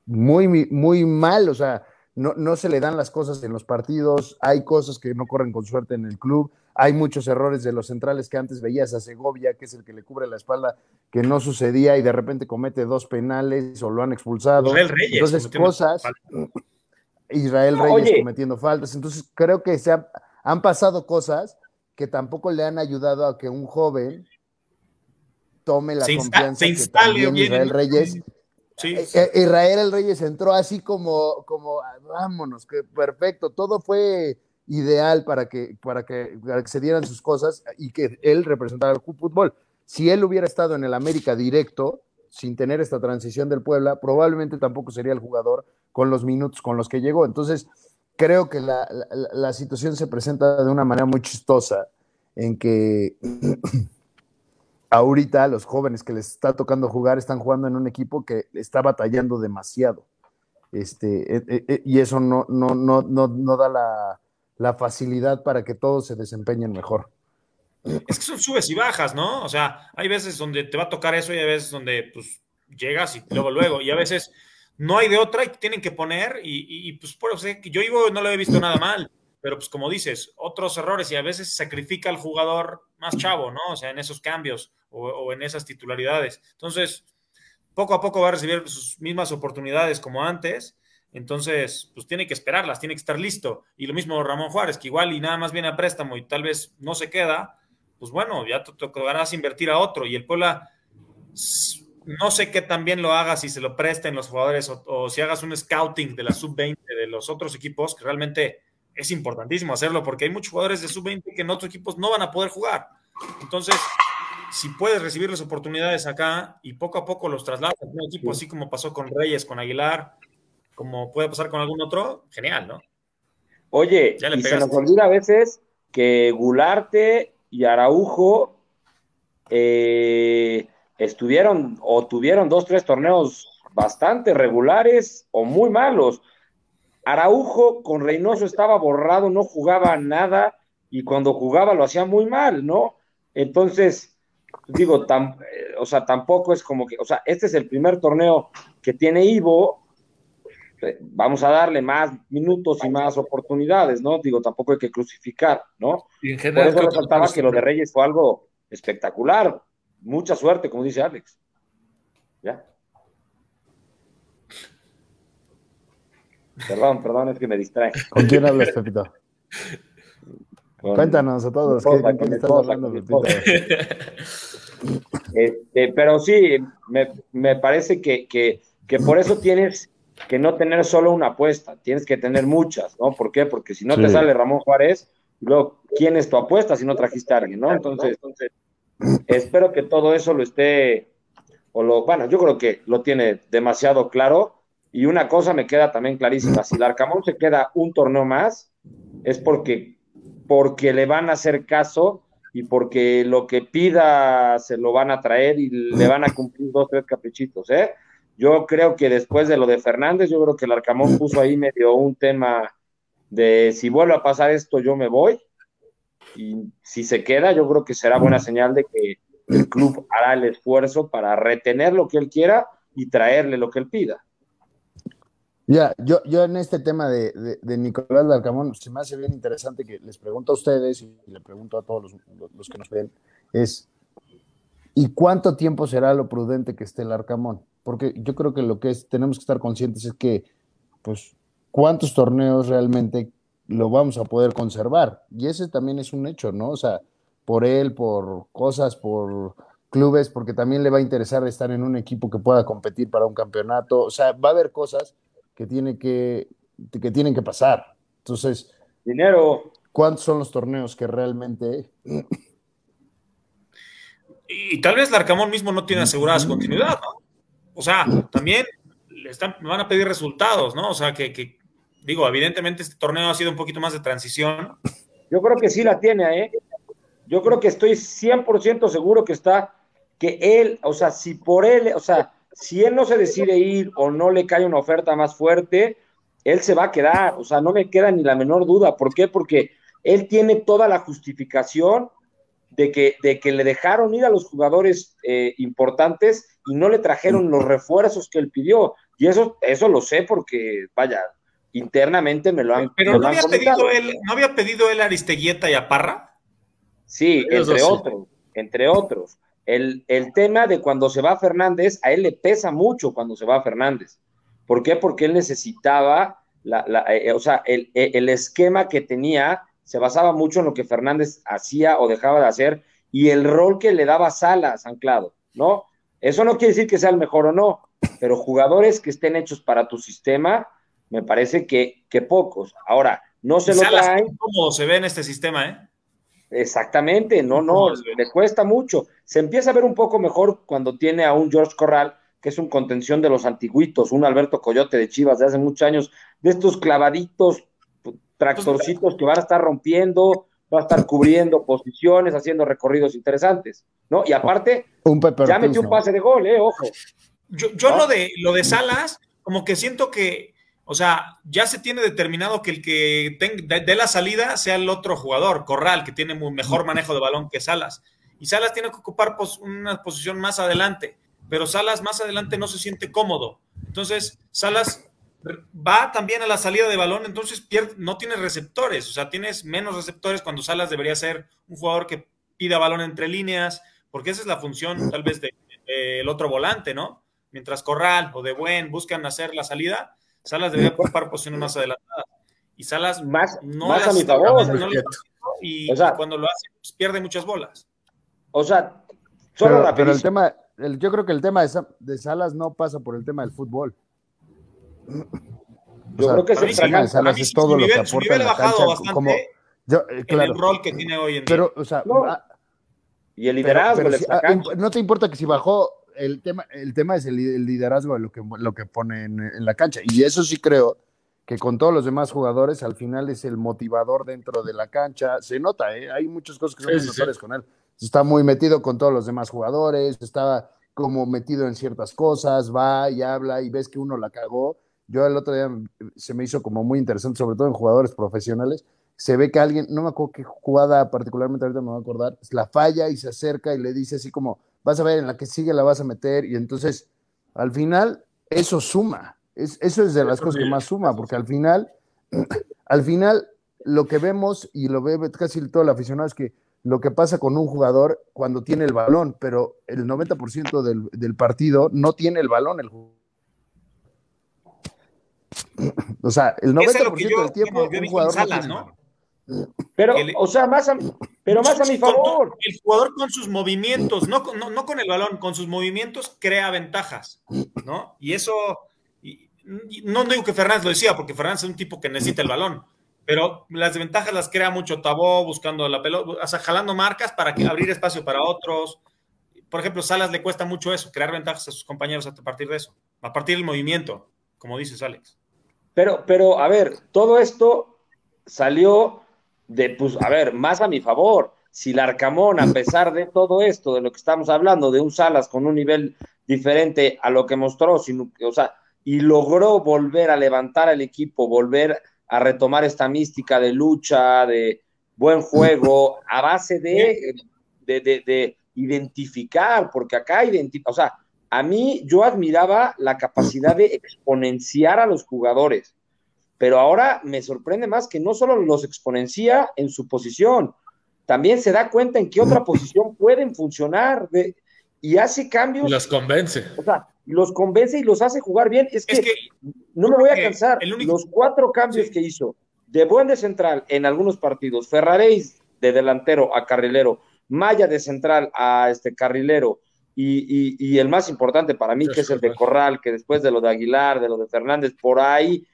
muy, muy mal, o sea, no, no, se le dan las cosas en los partidos, hay cosas que no corren con suerte en el club, hay muchos errores de los centrales que antes veías a Segovia, que es el que le cubre la espalda, que no sucedía y de repente comete dos penales o lo han expulsado. Israel Reyes. Entonces, cosas. Israel Reyes cometiendo faltas. Entonces, creo que se han pasado cosas que tampoco le han ayudado a que un joven tome la confianza que también Israel Reyes. Eh, eh, Israel Reyes entró así como, como, vámonos, que perfecto, todo fue ideal para que, para que, para que se dieran sus cosas y que él representara el fútbol. Si él hubiera estado en el América directo, sin tener esta transición del Puebla, probablemente tampoco sería el jugador con los minutos con los que llegó. Entonces, creo que la, la, la situación se presenta de una manera muy chistosa en que ahorita los jóvenes que les está tocando jugar están jugando en un equipo que está batallando demasiado. Este, e, e, e, y eso no, no, no, no, da la, facilidad para que todos se desempeñen mejor. Es que son subes y bajas, ¿no? O sea, hay veces donde te va a tocar eso y hay veces donde pues llegas y luego, luego, y a veces no hay de otra y tienen que poner y, y, pues por eso yo Ivo no lo he visto nada mal pero pues como dices, otros errores y a veces sacrifica al jugador más chavo, ¿no? O sea, en esos cambios o, en esas titularidades. Entonces, poco a poco va a recibir sus mismas oportunidades como antes. Entonces, pues tiene que esperarlas, tiene que estar listo. Y lo mismo Ramón Juárez, que igual y nada más viene a préstamo y tal vez no se queda, pues bueno, ya te tocarás invertir a otro. Y el Puebla, no sé qué tan bien lo haga si se lo presten los jugadores o, o si hagas un scouting de la sub-20 de los otros equipos, que realmente es importantísimo hacerlo porque hay muchos jugadores de sub-20 que en otros equipos no van a poder jugar. Entonces, si puedes recibir las oportunidades acá y poco a poco los trasladas a un equipo, así como pasó con Reyes, con Aguilar, como puede pasar con algún otro, genial, ¿no? Oye, y se nos olvida a veces que Gularte y Araujo eh, estuvieron o tuvieron dos, tres torneos bastante regulares o muy malos Araujo con Reynoso estaba borrado, no jugaba nada y cuando jugaba lo hacía muy mal, ¿no? Entonces, digo, eh, o sea, tampoco es como que, o sea, este es el primer torneo que tiene Ivo, eh, vamos a darle más minutos y más oportunidades, ¿no? Digo, tampoco hay que crucificar, ¿no? Y en general, Por eso resaltaba que lo de Reyes fue algo espectacular. Mucha suerte, como dice Alex. ¿Ya? Perdón, perdón, es que me distrae. ¿Con quién hablas, Pepito? Cuéntanos a todos. Este, pero sí, me, parece que, que, por eso tienes que no tener solo una apuesta, tienes que tener muchas, ¿no? ¿Por qué? Porque si no te sale Ramón Juárez, luego, ¿quién es tu apuesta si no trajiste a alguien, ¿no? Entonces, entonces, espero que todo eso lo esté, o lo, bueno, yo creo que lo tiene demasiado claro. Y una cosa me queda también clarísima, si el Arcamón se queda un torneo más, es porque porque le van a hacer caso y porque lo que pida se lo van a traer y le van a cumplir dos, tres caprichitos, ¿eh? Yo creo que después de lo de Fernández, yo creo que el Arcamón puso ahí medio un tema de si vuelve a pasar esto, yo me voy. Y si se queda, yo creo que será buena señal de que el club hará el esfuerzo para retener lo que él quiera y traerle lo que él pida. Ya, yo, yo en este tema de, de, Nicolás Larcamón, se me hace bien interesante que les pregunto a ustedes y le pregunto a todos los, que nos ven, es, ¿y cuánto tiempo será lo prudente que esté el Arcamón? Porque yo creo que lo que es, tenemos que estar conscientes es que, pues, ¿cuántos torneos realmente lo vamos a poder conservar? Y ese también es un hecho, ¿no? O sea, por él, por cosas, por clubes, porque también le va a interesar estar en un equipo que pueda competir para un campeonato. O sea, va a haber cosas que, tiene que, que tienen que pasar. Entonces, dinero. ¿Cuántos son los torneos que realmente... Y, tal vez Larcamón mismo no tiene asegurada su continuidad, ¿no? O sea, también le están, van a pedir resultados, ¿no? O sea, que, digo, evidentemente este torneo ha sido un poquito más de transición. Yo creo que sí la tiene, ¿eh? Yo creo que estoy 100% seguro que está, que él, o sea, si por él, o sea, si él no se decide ir o no le cae una oferta más fuerte, él se va a quedar, o sea, no me queda ni la menor duda. ¿Por qué? Porque él tiene toda la justificación de que, de que le dejaron ir a los jugadores eh, importantes y no le trajeron los refuerzos que él pidió. Y eso, eso lo sé porque, vaya, internamente me lo han Pero no, había pedido él, ¿no había pedido él a Aristeguieta y a Parra? Sí, entre otros, entre otros. El, tema de cuando se va Fernández, a él le pesa mucho cuando se va Fernández. ¿Por qué? Porque él necesitaba, la, eh, o sea, el, el, esquema que tenía se basaba mucho en lo que Fernández hacía o dejaba de hacer y el rol que le daba Salas anclado, ¿no? Eso no quiere decir que sea el mejor o no, pero jugadores que estén hechos para tu sistema, me parece que, que pocos. Ahora, no se lo traen. ¿Cómo se ve en este sistema, eh? Exactamente, no, no, le cuesta mucho. Se empieza a ver un poco mejor cuando tiene a un George Corral, que es un contención de los antiguitos, un Alberto Coyote de Chivas de hace muchos años, de estos clavaditos, tractorcitos que van a estar rompiendo, va a estar cubriendo posiciones, haciendo recorridos interesantes, ¿no? Y aparte, ya metió un pase de gol, ¿eh? Ojo. Yo, yo lo, de, lo de Salas, como que siento que o sea, ya se tiene determinado que el que dé la salida sea el otro jugador, Corral, que tiene mejor manejo de balón que Salas. Y Salas tiene que ocupar una posición más adelante, pero Salas más adelante no se siente cómodo. Entonces, Salas va también a la salida de balón, entonces pierde, no tiene receptores, o sea, tienes menos receptores cuando Salas debería ser un jugador que pida balón entre líneas, porque esa es la función tal vez del otro volante, ¿no? Mientras Corral o De Buen buscan hacer la salida, Salas debería ocupar posiciones más adelantadas. Y Salas más, no a mi favor. y cuando lo hace, pues, pierde muchas bolas. O sea, solo pero, pero el tema, yo creo que el tema de, Salas no pasa por el tema del fútbol. Yo creo que el tema de Salas es todo lo que aporta en la cancha. Como, yo, eh, claro, el rol que tiene hoy en día. Pero, o sea, y el liderazgo. Ah, no te importa que si bajó el tema, el tema es el, liderazgo de lo que, lo que pone en, la cancha. Y eso sí creo que con todos los demás jugadores, al final es el motivador dentro de la cancha. Se nota, ¿eh? hay muchas cosas que son sí, con él. Está muy metido con todos los demás jugadores, está como metido en ciertas cosas, va y habla y ves que uno la cagó yo el otro día se me hizo como muy interesante, sobre todo en jugadores profesionales, se ve que alguien, no me acuerdo qué jugada particularmente ahorita me voy a acordar, la falla y se acerca y le dice así como, vas a ver, en la que sigue la vas a meter, y entonces al final eso suma, es, eso es de las cosas que más suma, porque al final, al final lo que vemos y lo ve casi todo el aficionado es que lo que pasa con un jugador cuando tiene el balón, pero el 90% del, del, partido no tiene el balón el O sea, el 90% del tiempo un jugador Salas, ¿no? Pero, o sea, más a, pero más a mi favor. El jugador con sus movimientos, no, no, no, con el balón, con sus movimientos crea ventajas, ¿no? Y eso, y, no digo que Fernández lo decía, porque Fernández es un tipo que necesita el balón, pero las desventajas las crea mucho Tabó buscando la pelota, o sea, jalando marcas para que, abrir espacio para otros. Por ejemplo, Salas le cuesta mucho eso, crear ventajas a sus compañeros a partir de eso, a partir del movimiento, como dices, Alex. Pero, pero, a ver, todo esto salió de, pues, a ver, más a mi favor. Si Larcamón, a pesar de todo esto, de lo que estamos hablando, de un Salas con un nivel diferente a lo que mostró, sino, o sea, y logró volver a levantar al equipo, volver a retomar esta mística de lucha, de buen juego, a base de, de, de, identificar, porque acá identifica, o sea, a mí yo admiraba la capacidad de exponenciar a los jugadores pero ahora me sorprende más que no solo los exponencia en su posición, también se da cuenta en qué otra posición pueden funcionar y hace cambios. Los convence. O sea, los convence y los hace jugar bien. Es que, no me voy a cansar. Los cuatro cambios que hizo de buen de central en algunos partidos, Ferraréis de delantero a carrilero, Maya de central a este carrilero, y, y, el más importante para mí, que es el de Corral, que después de lo de Aguilar, de lo de Fernández, por ahí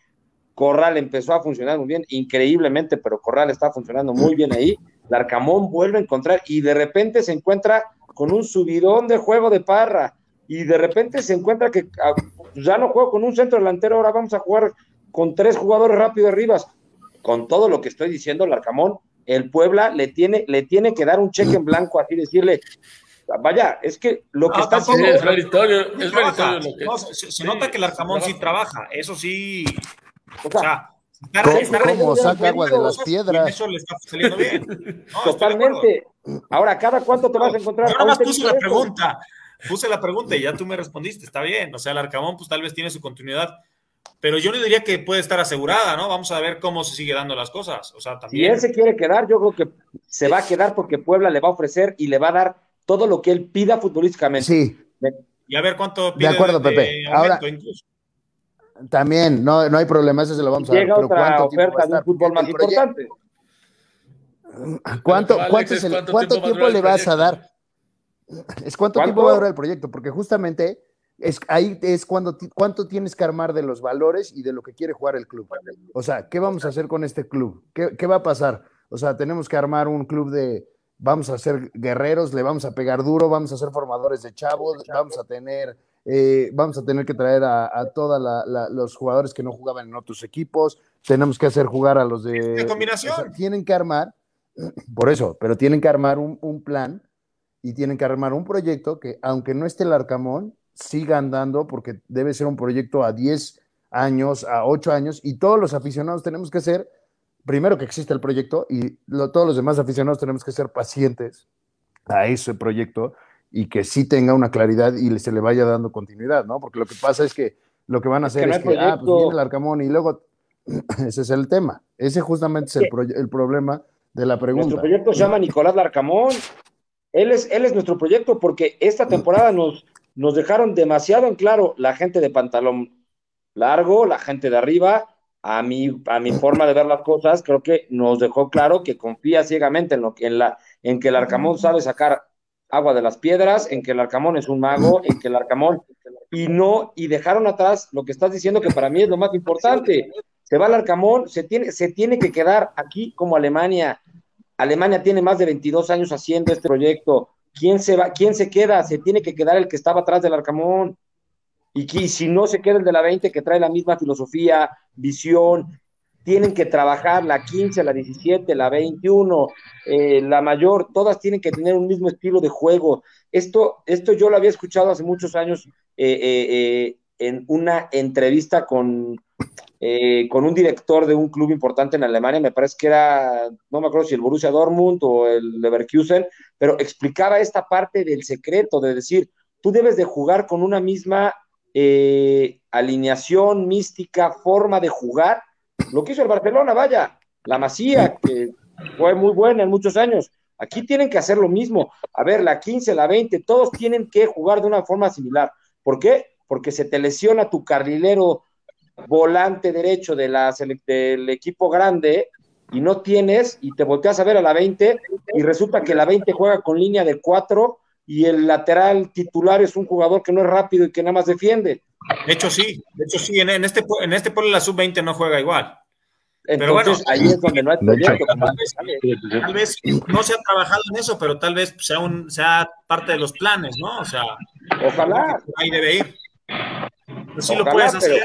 Corral empezó a funcionar muy bien, increíblemente, pero Corral está funcionando muy bien ahí. Larcamón vuelve a encontrar y de repente se encuentra con un subidón de juego de parra y de repente se encuentra que ah, ya no juego con un centro delantero, ahora vamos a jugar con tres jugadores rápido arriba. Con todo lo que estoy diciendo, Larcamón, el Puebla le tiene, le tiene que dar un cheque en blanco, así decirle, vaya, es que lo que está haciendo. es meritorio, es se, nota que el Arcamón sí trabaja, eso sí, o sea, ¿Cómo, saca agua de las piedras? Eso le está saliendo bien. Totalmente. Ahora, ¿cada cuánto te vas a encontrar? Yo nada más puse la pregunta. Puse la pregunta y ya tú me respondiste. Está bien. O sea, el Arcamón, pues tal vez tiene su continuidad. Pero yo no diría que puede estar asegurada, ¿no? Vamos a ver cómo se sigue dando las cosas. O sea, también. Si él se quiere quedar, yo creo que se va a quedar porque Puebla le va a ofrecer y le va a dar todo lo que él pida futbolísticamente. Sí. Y a ver cuánto pide de acuerdo, Pepe. Ahora, incluso. También, no, no hay problema, eso se lo vamos a dar. Llega otra oferta de un fútbol más importante. ¿Cuánto, cuánto, tiempo, le vas a dar? Es cuánto, tiempo va a durar el proyecto, porque justamente es, ahí es cuando cuánto tienes que armar de los valores y de lo que quiere jugar el club. O sea, ¿qué vamos a hacer con este club? ¿Qué, qué va a pasar? O sea, tenemos que armar un club de, vamos a ser guerreros, le vamos a pegar duro, vamos a ser formadores de chavos, vamos a tener eh, vamos a tener que traer a, todos los jugadores que no jugaban en otros equipos, tenemos que hacer jugar a los de... combinación? tienen que armar, por eso, pero tienen que armar un, plan y tienen que armar un proyecto que, aunque no esté el Arcamón, siga andando porque debe ser un proyecto a 10 años, a 8 años, y todos los aficionados tenemos que ser, primero que existe el proyecto, y todos los demás aficionados tenemos que ser pacientes a ese proyecto y que sí tenga una claridad y se le vaya dando continuidad, ¿no? Porque lo que pasa es que lo que van a hacer es que, ah, pues viene el Arcamón y luego, ese es el tema. Ese justamente es el, el problema de la pregunta. Nuestro proyecto se llama Nicolás Larcamón. Él es, él es nuestro proyecto porque esta temporada nos, nos dejaron demasiado en claro la gente de pantalón largo, la gente de arriba, a mi, a mi forma de ver las cosas, creo que nos dejó claro que confía ciegamente en, lo, en, la, en que el Arcamón sabe sacar agua de las piedras, en que el Arcamón es un mago, en que el Arcamón, y no, y dejaron atrás lo que estás diciendo que para mí es lo más importante. Se va el Arcamón, se tiene, se tiene que quedar aquí como Alemania. Alemania tiene más de 22 años haciendo este proyecto. ¿Quién se va? ¿Quién se queda? Se tiene que quedar el que estaba atrás del Arcamón. Y, y si no se queda el de la 20 que trae la misma filosofía, visión, tienen que trabajar la 15, la 17, la 21, eh, la mayor, todas tienen que tener un mismo estilo de juego. Esto, esto yo lo había escuchado hace muchos años eh, eh, en una entrevista con, con un director de un club importante en Alemania, me parece que era, no me acuerdo si el Borussia Dortmund o el Leverkusen, pero explicaba esta parte del secreto, de decir, tú debes de jugar con una misma alineación, mística, forma de jugar, lo que hizo el Barcelona, vaya, la Masía, que fue muy buena en muchos años, aquí tienen que hacer lo mismo, a ver, la 15, la 20, todos tienen que jugar de una forma similar, ¿por qué? Porque se te lesiona tu carrilero volante derecho de la, del equipo grande y no tienes y te volteas a ver a la 20 y resulta que la 20 juega con línea de 4 y el lateral titular es un jugador que no es rápido y que nada más defiende. De hecho sí, de hecho sí, en, este en este pueblo la sub-20 no juega igual. pero bueno, ahí es donde no hay proyecto. Tal vez, no se ha trabajado en eso, pero tal vez sea, un, sea parte de los planes, ¿no? O sea, ojalá. Ahí debe ir. Pues sí lo puedes hacer.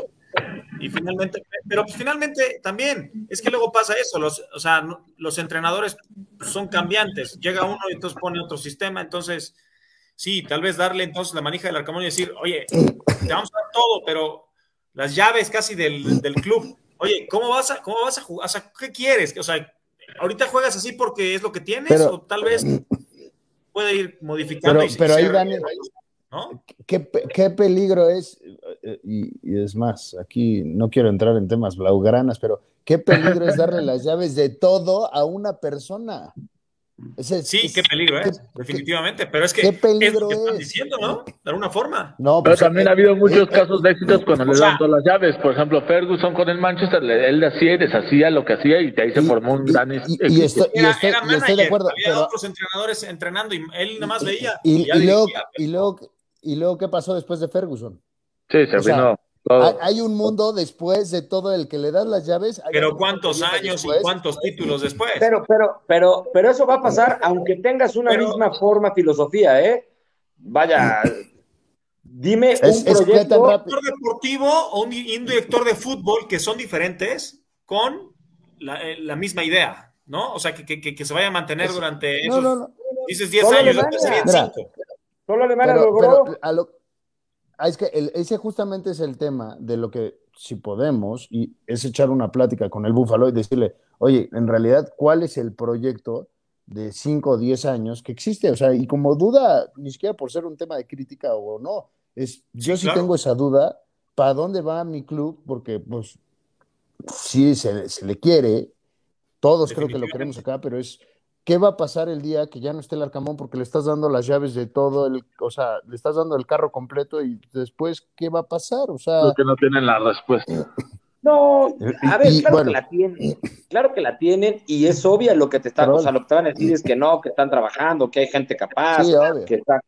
Y finalmente, pero pues finalmente también, es que luego pasa eso, los, o sea, los entrenadores son cambiantes, llega uno y entonces pone otro sistema, entonces, sí, tal vez darle entonces la manija del arcamón y decir, oye, te vamos a dar todo, pero las llaves casi del, del club, oye, ¿cómo vas a, cómo vas a jugar? O sea, ¿qué quieres? O sea, ahorita juegas así porque es lo que tienes, o tal vez puede ir modificando. Pero, pero ahí, Daniel, ¿Qué, ¿Qué, peligro es, eh, y, es más, aquí no quiero entrar en temas blaugranas, pero qué peligro es darle las llaves de todo a una persona? Sí, qué peligro es, definitivamente, pero es que ¿qué peligro es lo que están diciendo, ¿no? De alguna forma. No, pero pues, también ha habido muchos casos de éxitos cuando le dan todas las llaves. Por ejemplo, Ferguson con el Manchester, él hacía y deshacía lo que hacía y de ahí se formó un gran y, y, estoy, de acuerdo. Había otros entrenadores entrenando y él nada más veía. Y, luego, y luego ¿Y luego qué pasó después de Ferguson? Sí, se vino. Hay un mundo después de todo el que le das las llaves. Pero cuántos años y cuántos títulos después. Pero, pero, pero, pero eso va a pasar aunque tengas una misma forma, filosofía, ¿eh? Vaya, dime un proyecto. Un director deportivo o un, director de fútbol que son diferentes con la, eh, misma idea, ¿no? O sea, que, que, que se vaya a mantener durante esos, no, no, no. dices 10 años, serían 5. Solo Alemania lo logró. Ah, es que ese justamente es el tema de lo que, si podemos, y es echar una plática con el Búfalo y decirle, oye, en realidad, ¿cuál es el proyecto de 5 o 10 años que existe? O sea, y como duda, ni siquiera por ser un tema de crítica o no, es, yo sí, tengo esa duda, ¿para dónde va mi club? Porque, pues, sí se, se le quiere, todos creo que lo queremos acá, pero es ¿Qué va a pasar el día que ya no esté el Arcamón porque le estás dando las llaves de todo, el, o sea, le estás dando el carro completo y después, ¿qué va a pasar? O sea... Porque no tienen la respuesta. No, a ver, claro que la tienen, claro que la tienen y es obvia lo que te están, o sea, lo que te van a decir es que no, que están trabajando, que hay gente capaz, que está,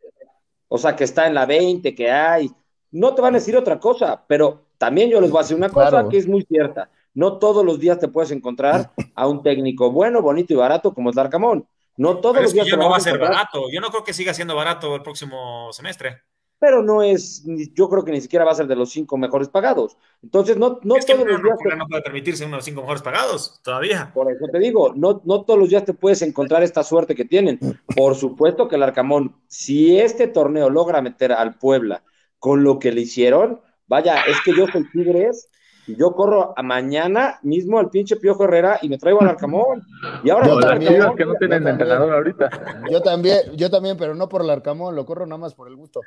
o sea, que está en la 20, que hay, no te van a decir otra cosa, pero también yo les voy a decir una cosa que es muy cierta, no todos los días te puedes encontrar a un técnico bueno, bonito y barato como es Darcamón. No todos los días. Que no va a ser barato. Yo no creo que siga siendo barato el próximo semestre. Pero no es, yo creo que ni siquiera va a ser de los cinco mejores pagados. Entonces, no, no todos los días. No, no puede permitirse uno de los cinco mejores pagados todavía. Por eso te digo, no, no todos los días te puedes encontrar esta suerte que tienen. Por supuesto que el Arcamón, si este torneo logra meter al Puebla con lo que le hicieron, vaya, es que yo soy Tigres y yo corro a mañana mismo al pinche Piojo Herrera y me traigo al Arcamón. Y ahora no, también, que no tienen entrenador ahorita. Yo también, yo también, pero no por el Arcamón, lo corro nada más por el gusto.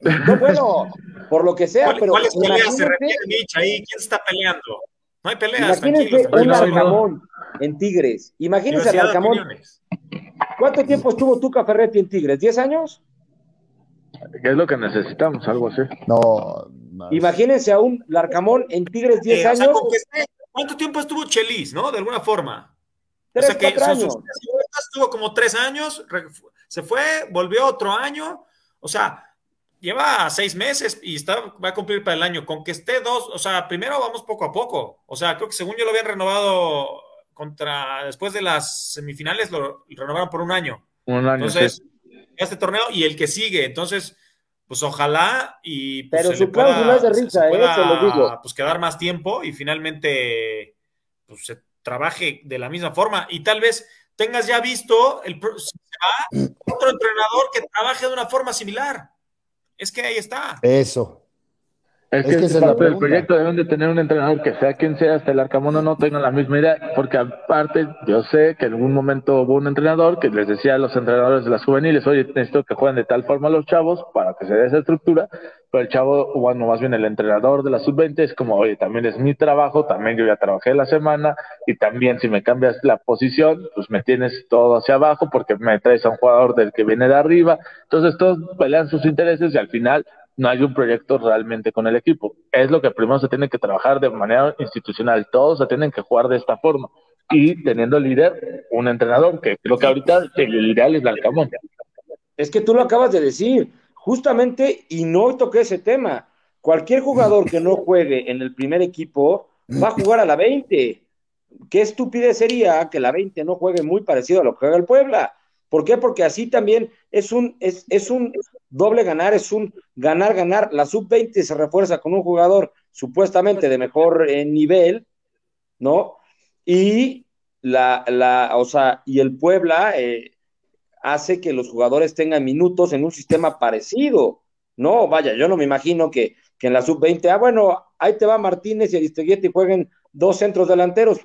No, bueno, por lo que sea, pero. ¿Cuáles peleas se refiere, Mitch, ahí? ¿Quién está peleando? No hay peleas. Imagínense un Arcamón en Tigres. Imagínense al Arcamón. ¿Cuánto tiempo estuvo Tuca Ferretti en Tigres? ¿10 años? ¿Qué es lo que necesitamos? Algo así. No, Imagínense a un Larcamón en Tigres 10 eh, años. ¿Cuánto tiempo estuvo Chelis, no? De alguna forma. Tres, o sea que años. estuvo como tres años, se fue, volvió otro año. O sea, lleva seis meses y está, va a cumplir para el año. Con que esté dos, o sea, primero vamos poco a poco. O sea, creo que según yo lo habían renovado contra, después de las semifinales, lo renovaron por un año. Un año. Entonces, este torneo y el que sigue. Entonces, pues ojalá y pues, Pero su cláusula es de risa, eh, se lo digo. Pues quedar más tiempo y finalmente pues, se trabaje de la misma forma y tal vez tengas ya visto el otro entrenador que trabaje de una forma similar. Es que ahí está. Eso. Es, que, es parte del proyecto deben de tener un entrenador que sea quien sea, hasta el Arcamono no tenga la misma idea, porque aparte yo sé que en algún momento hubo un entrenador que les decía a los entrenadores de las juveniles, oye, necesito que jueguen de tal forma los chavos para que se dé esa estructura, pero el chavo, bueno, más bien el entrenador de la sub-20 es como, oye, también es mi trabajo, también yo ya trabajé la semana y también si me cambias la posición, pues me tienes todo hacia abajo porque me traes a un jugador del que viene de arriba, entonces todos pelean sus intereses y al final no hay un proyecto realmente con el equipo. Es lo que primero se tiene que trabajar de manera institucional. Todos se tienen que jugar de esta forma. Y teniendo líder, un entrenador, que creo que ahorita el ideal es Alcamón. Es que tú lo acabas de decir, justamente, y no toqué ese tema. Cualquier jugador que no juegue en el primer equipo va a jugar a la 20. Qué estupidez sería que la 20 no juegue muy parecido a lo que juega el Puebla. ¿Por qué? Porque así también es un, es, es un doble ganar, es un ganar, ganar. La sub-20 se refuerza con un jugador supuestamente de mejor eh, nivel, ¿no? Y la, la, o sea, y el Puebla eh, hace que los jugadores tengan minutos en un sistema parecido. No, vaya, yo no me imagino que, que en la sub-20, ah, bueno, ahí te va Martínez y Aristeguieta y jueguen dos centros delanteros.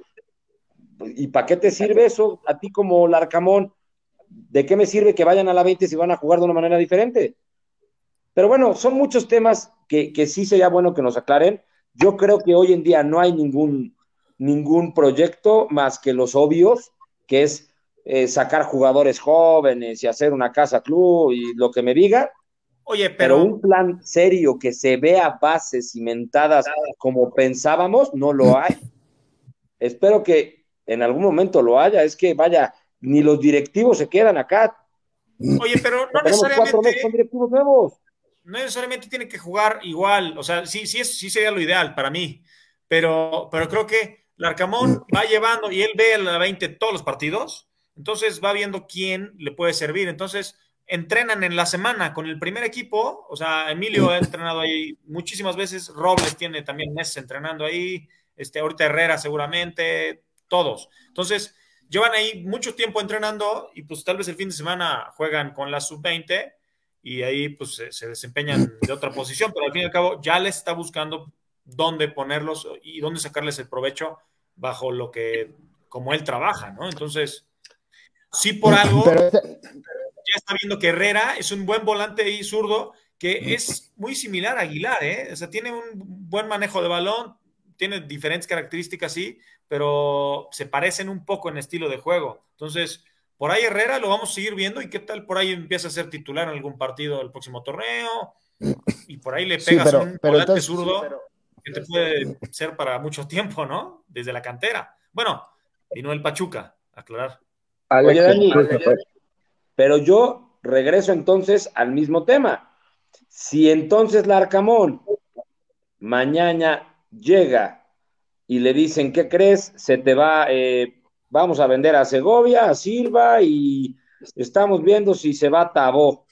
¿Y para qué te sirve eso a ti como Larcamón? ¿De qué me sirve que vayan a la 20 si van a jugar de una manera diferente? Pero bueno, son muchos temas que, sí sería bueno que nos aclaren. Yo creo que hoy en día no hay ningún, ningún proyecto más que los obvios, que es eh, sacar jugadores jóvenes y hacer una casa club y lo que me diga. Oye, pero... pero... un plan serio que se vea bases cimentadas como pensábamos, no lo hay. Espero que en algún momento lo haya. Es que, vaya, ni los directivos se quedan acá. Oye, pero no necesariamente. directivos nuevos. No necesariamente tiene que jugar igual. O sea, sí, sí, sí sería lo ideal para mí. Pero, pero creo que Larcamón va llevando y él ve a la 20 todos los partidos. Entonces va viendo quién le puede servir. Entonces entrenan en la semana con el primer equipo. O sea, Emilio ha entrenado ahí muchísimas veces. Robles tiene también meses entrenando ahí. Este, ahorita Herrera seguramente. Todos. Entonces llevan ahí mucho tiempo entrenando y pues tal vez el fin de semana juegan con la sub-20 y ahí pues se, desempeñan de otra posición, pero al fin y al cabo ya les está buscando dónde ponerlos y dónde sacarles el provecho bajo lo que, como él trabaja, ¿no? Entonces, sí por algo, ya está viendo que Herrera es un buen volante y zurdo que es muy similar a Aguilar, ¿eh? O sea, tiene un buen manejo de balón, tiene diferentes características, sí, pero se parecen un poco en estilo de juego. Entonces, por ahí Herrera lo vamos a seguir viendo y qué tal por ahí empieza a ser titular en algún partido del próximo torneo y por ahí le pegas un volante zurdo que te puede ser para mucho tiempo, ¿no? Desde la cantera. Bueno, y no el Pachuca, aclarar. Oye, Dani, pero yo regreso entonces al mismo tema. Si entonces Larcamón mañana llega y le dicen, ¿qué crees? Se te va, eh, vamos a vender a Segovia, a Silva y estamos viendo si se va a Tabó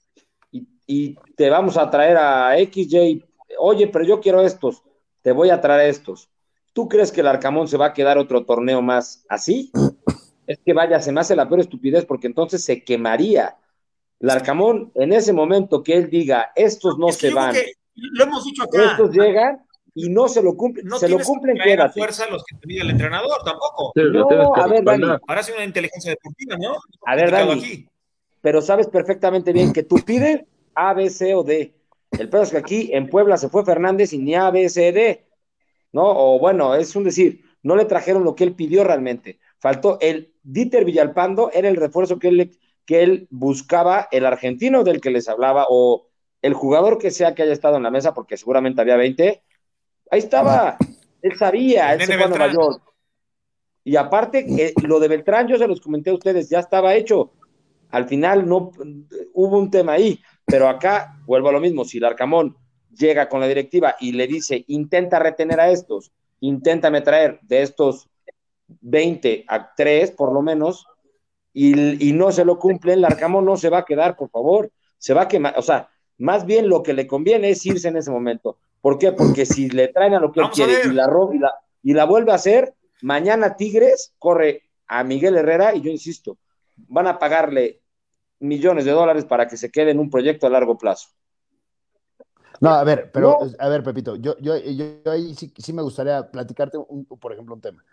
y, y, te vamos a traer a XJ. Oye, pero yo quiero estos, te voy a traer estos. ¿Tú crees que el Arcamón se va a quedar otro torneo más así? Es que vaya, se me hace la peor estupidez porque entonces se quemaría. El Arcamón, en ese momento que él diga, estos no se van. Lo hemos dicho acá. Estos llegan, y no se lo cumplen. No se lo cumplen, que la fuerza los que te pide el entrenador tampoco. no, a ver, Dani. Ahora sí una inteligencia deportiva, ¿no? A ver, Dani. Pero sabes perfectamente bien que tú pides A, B, C o D. El peor es que aquí en Puebla se fue Fernández y ni A, B, C, D. ¿No? O bueno, es un decir, no le trajeron lo que él pidió realmente. Faltó el Dieter Villalpando, era el refuerzo que él, que él buscaba, el argentino del que les hablaba, o el jugador que sea que haya estado en la mesa, porque seguramente había 20, Ahí estaba, él sabía, él se fue a Nueva York. Y aparte, eh, lo de Beltrán, yo se los comenté a ustedes, ya estaba hecho. Al final no hubo un tema ahí, pero acá vuelvo a lo mismo. Si el Arcamón llega con la directiva y le dice, intenta retener a estos, inténtame traer de estos 20 a 3 por lo menos, y, y no se lo cumple, el Arcamón no se va a quedar, por favor. Se va a quemar, o sea, más bien lo que le conviene es irse en ese momento. ¿Por qué? Porque si le traen a lo que él quiere y la, y, la, y la vuelve a hacer, mañana Tigres corre a Miguel Herrera y yo insisto, van a pagarle millones de dólares para que se quede en un proyecto a largo plazo. No, a ver, pero, a ver, Pepito, yo, yo, yo, ahí sí, sí, me gustaría platicarte, un, por ejemplo, un tema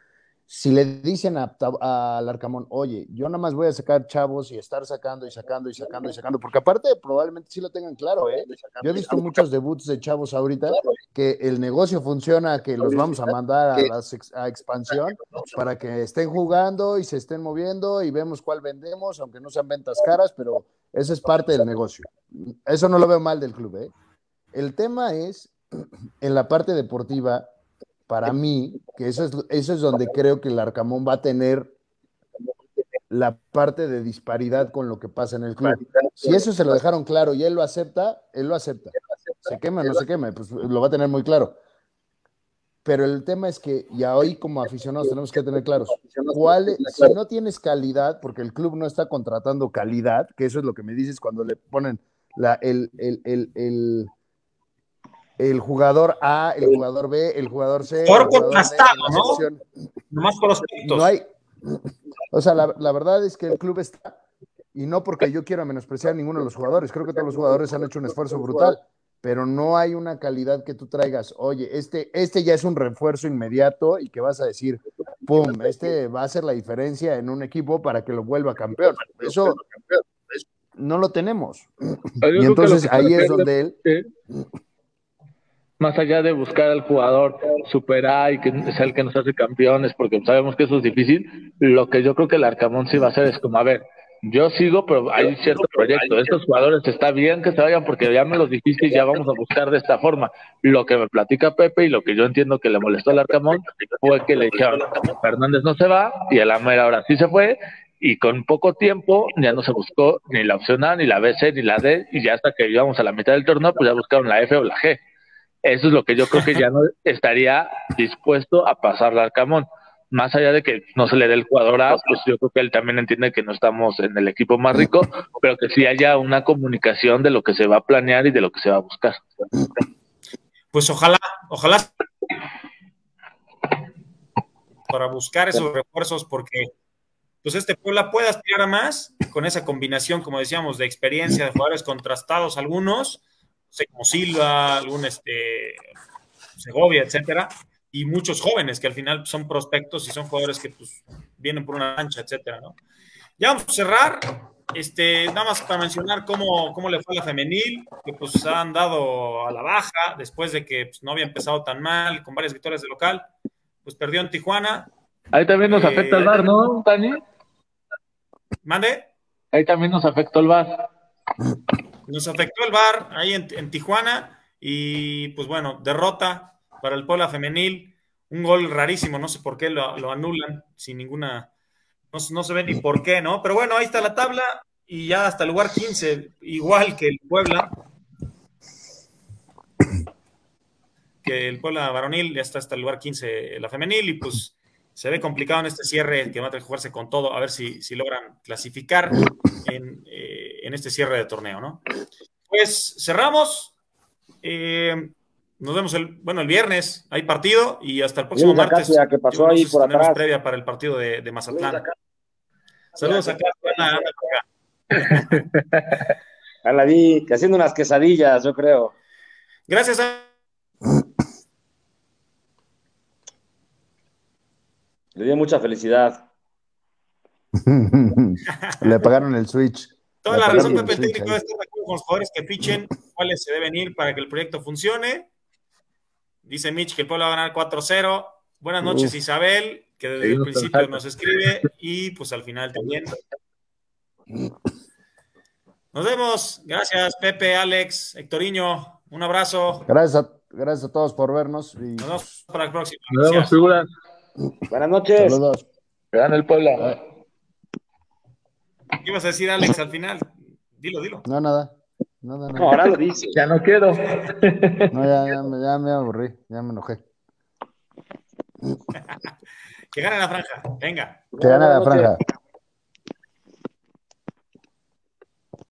si le dicen al Arcamón, oye, yo nada más voy a sacar chavos y estar sacando y sacando y sacando y sacando, porque aparte probablemente sí lo tengan claro, ¿eh? Yo he visto muchos debuts de chavos ahorita que el negocio funciona, que los vamos a mandar a, a expansión para que estén jugando y se estén moviendo y vemos cuál vendemos, aunque no sean ventas caras, pero eso es parte del negocio. Eso no lo veo mal del club, ¿eh? El tema es, en la parte deportiva, para mí, que eso es, eso es donde creo que el Arcamón va a tener la parte de disparidad con lo que pasa en el club. Si eso se lo dejaron claro y él lo acepta, él lo acepta. Se quema, no se quema, pues lo va a tener muy claro. Pero el tema es que ya hoy como aficionados tenemos que tener claros cuál, si no tienes calidad, porque el club no está contratando calidad, que eso es lo que me dices cuando le ponen la, el, el, el el jugador A, el jugador B, el jugador C. Por contrastado, ¿no? Nomás por los No hay. O sea, la, la, verdad es que el club está, y no porque yo quiera menospreciar a ninguno de los jugadores, creo que todos los jugadores han hecho un esfuerzo brutal, pero no hay una calidad que tú traigas, oye, este, este ya es un refuerzo inmediato y que vas a decir, pum, este va a hacer la diferencia en un equipo para que lo vuelva campeón. Eso no lo tenemos. Y entonces ahí es donde él más allá de buscar al jugador superar y que sea el que nos hace campeones, porque sabemos que eso es difícil, lo que yo creo que el Arcamón sí va a hacer es como, a ver, yo sigo, pero hay cierto proyecto. Estos jugadores está bien que se vayan porque ya me los dijiste y ya vamos a buscar de esta forma. Lo que me platica Pepe y lo que yo entiendo que le molestó al Arcamón fue que le dijeron, Fernández no se va y el Amer ahora sí se fue y con poco tiempo ya no se buscó ni la opción A, ni la B, C, ni la D y ya hasta que íbamos a la mitad del torneo pues ya buscaron la F o la G. Eso es lo que yo creo que ya no estaría dispuesto a pasarle al Camón. Más allá de que no se le dé el jugador A, pues yo creo que él también entiende que no estamos en el equipo más rico, pero que sí haya una comunicación de lo que se va a planear y de lo que se va a buscar. Pues ojalá, ojalá para buscar esos refuerzos, porque pues este Puebla puede aspirar a más con esa combinación, como decíamos, de experiencia de jugadores contrastados algunos sé, como Silva, algún este, Segovia, etcétera, y muchos jóvenes que al final son prospectos y son jugadores que pues, vienen por una ancha, etcétera, ¿no? Ya vamos a cerrar. Este, nada más para mencionar cómo, cómo le fue a la femenil, que pues han dado a la baja después de que pues, no había empezado tan mal, con varias victorias de local, pues perdió en Tijuana. Ahí también nos afecta el bar, ¿no, Tani? ¿Mande? Ahí también nos afectó el bar. Nos afectó el bar ahí en, Tijuana y pues bueno, derrota para el Puebla femenil. Un gol rarísimo, no sé por qué lo, anulan sin ninguna, no, se ve ni por qué, ¿no? Pero bueno, ahí está la tabla y ya hasta el lugar 15, igual que el Puebla. Que el Puebla varonil ya está hasta el lugar 15 la femenil y pues se ve complicado en este cierre que va a tener que jugarse con todo, a ver si, si logran clasificar en, eh, en, este cierre de torneo, ¿no? Pues cerramos. Eh, nos vemos el, bueno, el viernes, hay partido y hasta el próximo martes. que pasó ahí por atrás. previa para el partido de, de Mazatlán. Saludos acá. Ana, a la vi, haciendo unas quesadillas, yo creo. Gracias a Le dio mucha felicidad. Le pagaron el switch. Toda la razón, Pepe Técnico, de estar de acuerdo con los jugadores que fichen cuáles se deben ir para que el proyecto funcione. Dice Mitch que el pueblo va a ganar 4-0. Buenas noches, Isabel, que desde el principio nos escribe y pues al final también. Nos vemos. Gracias, Pepe, Alex, Hectoriño. Un abrazo. Gracias a, gracias a todos por vernos. Y... Nos vemos para la próxima. Nos vemos, figuras. Buenas noches. Saludos. Gana el Puebla. ¿Qué ibas a decir, Alex, al final? Dilo, dilo. No, nada. Nada, nada. No, ahora lo dice. Ya no quiero. No, ya, ya, ya me aburrí, ya me enojé. que gane la franja, venga. Que gane la franja.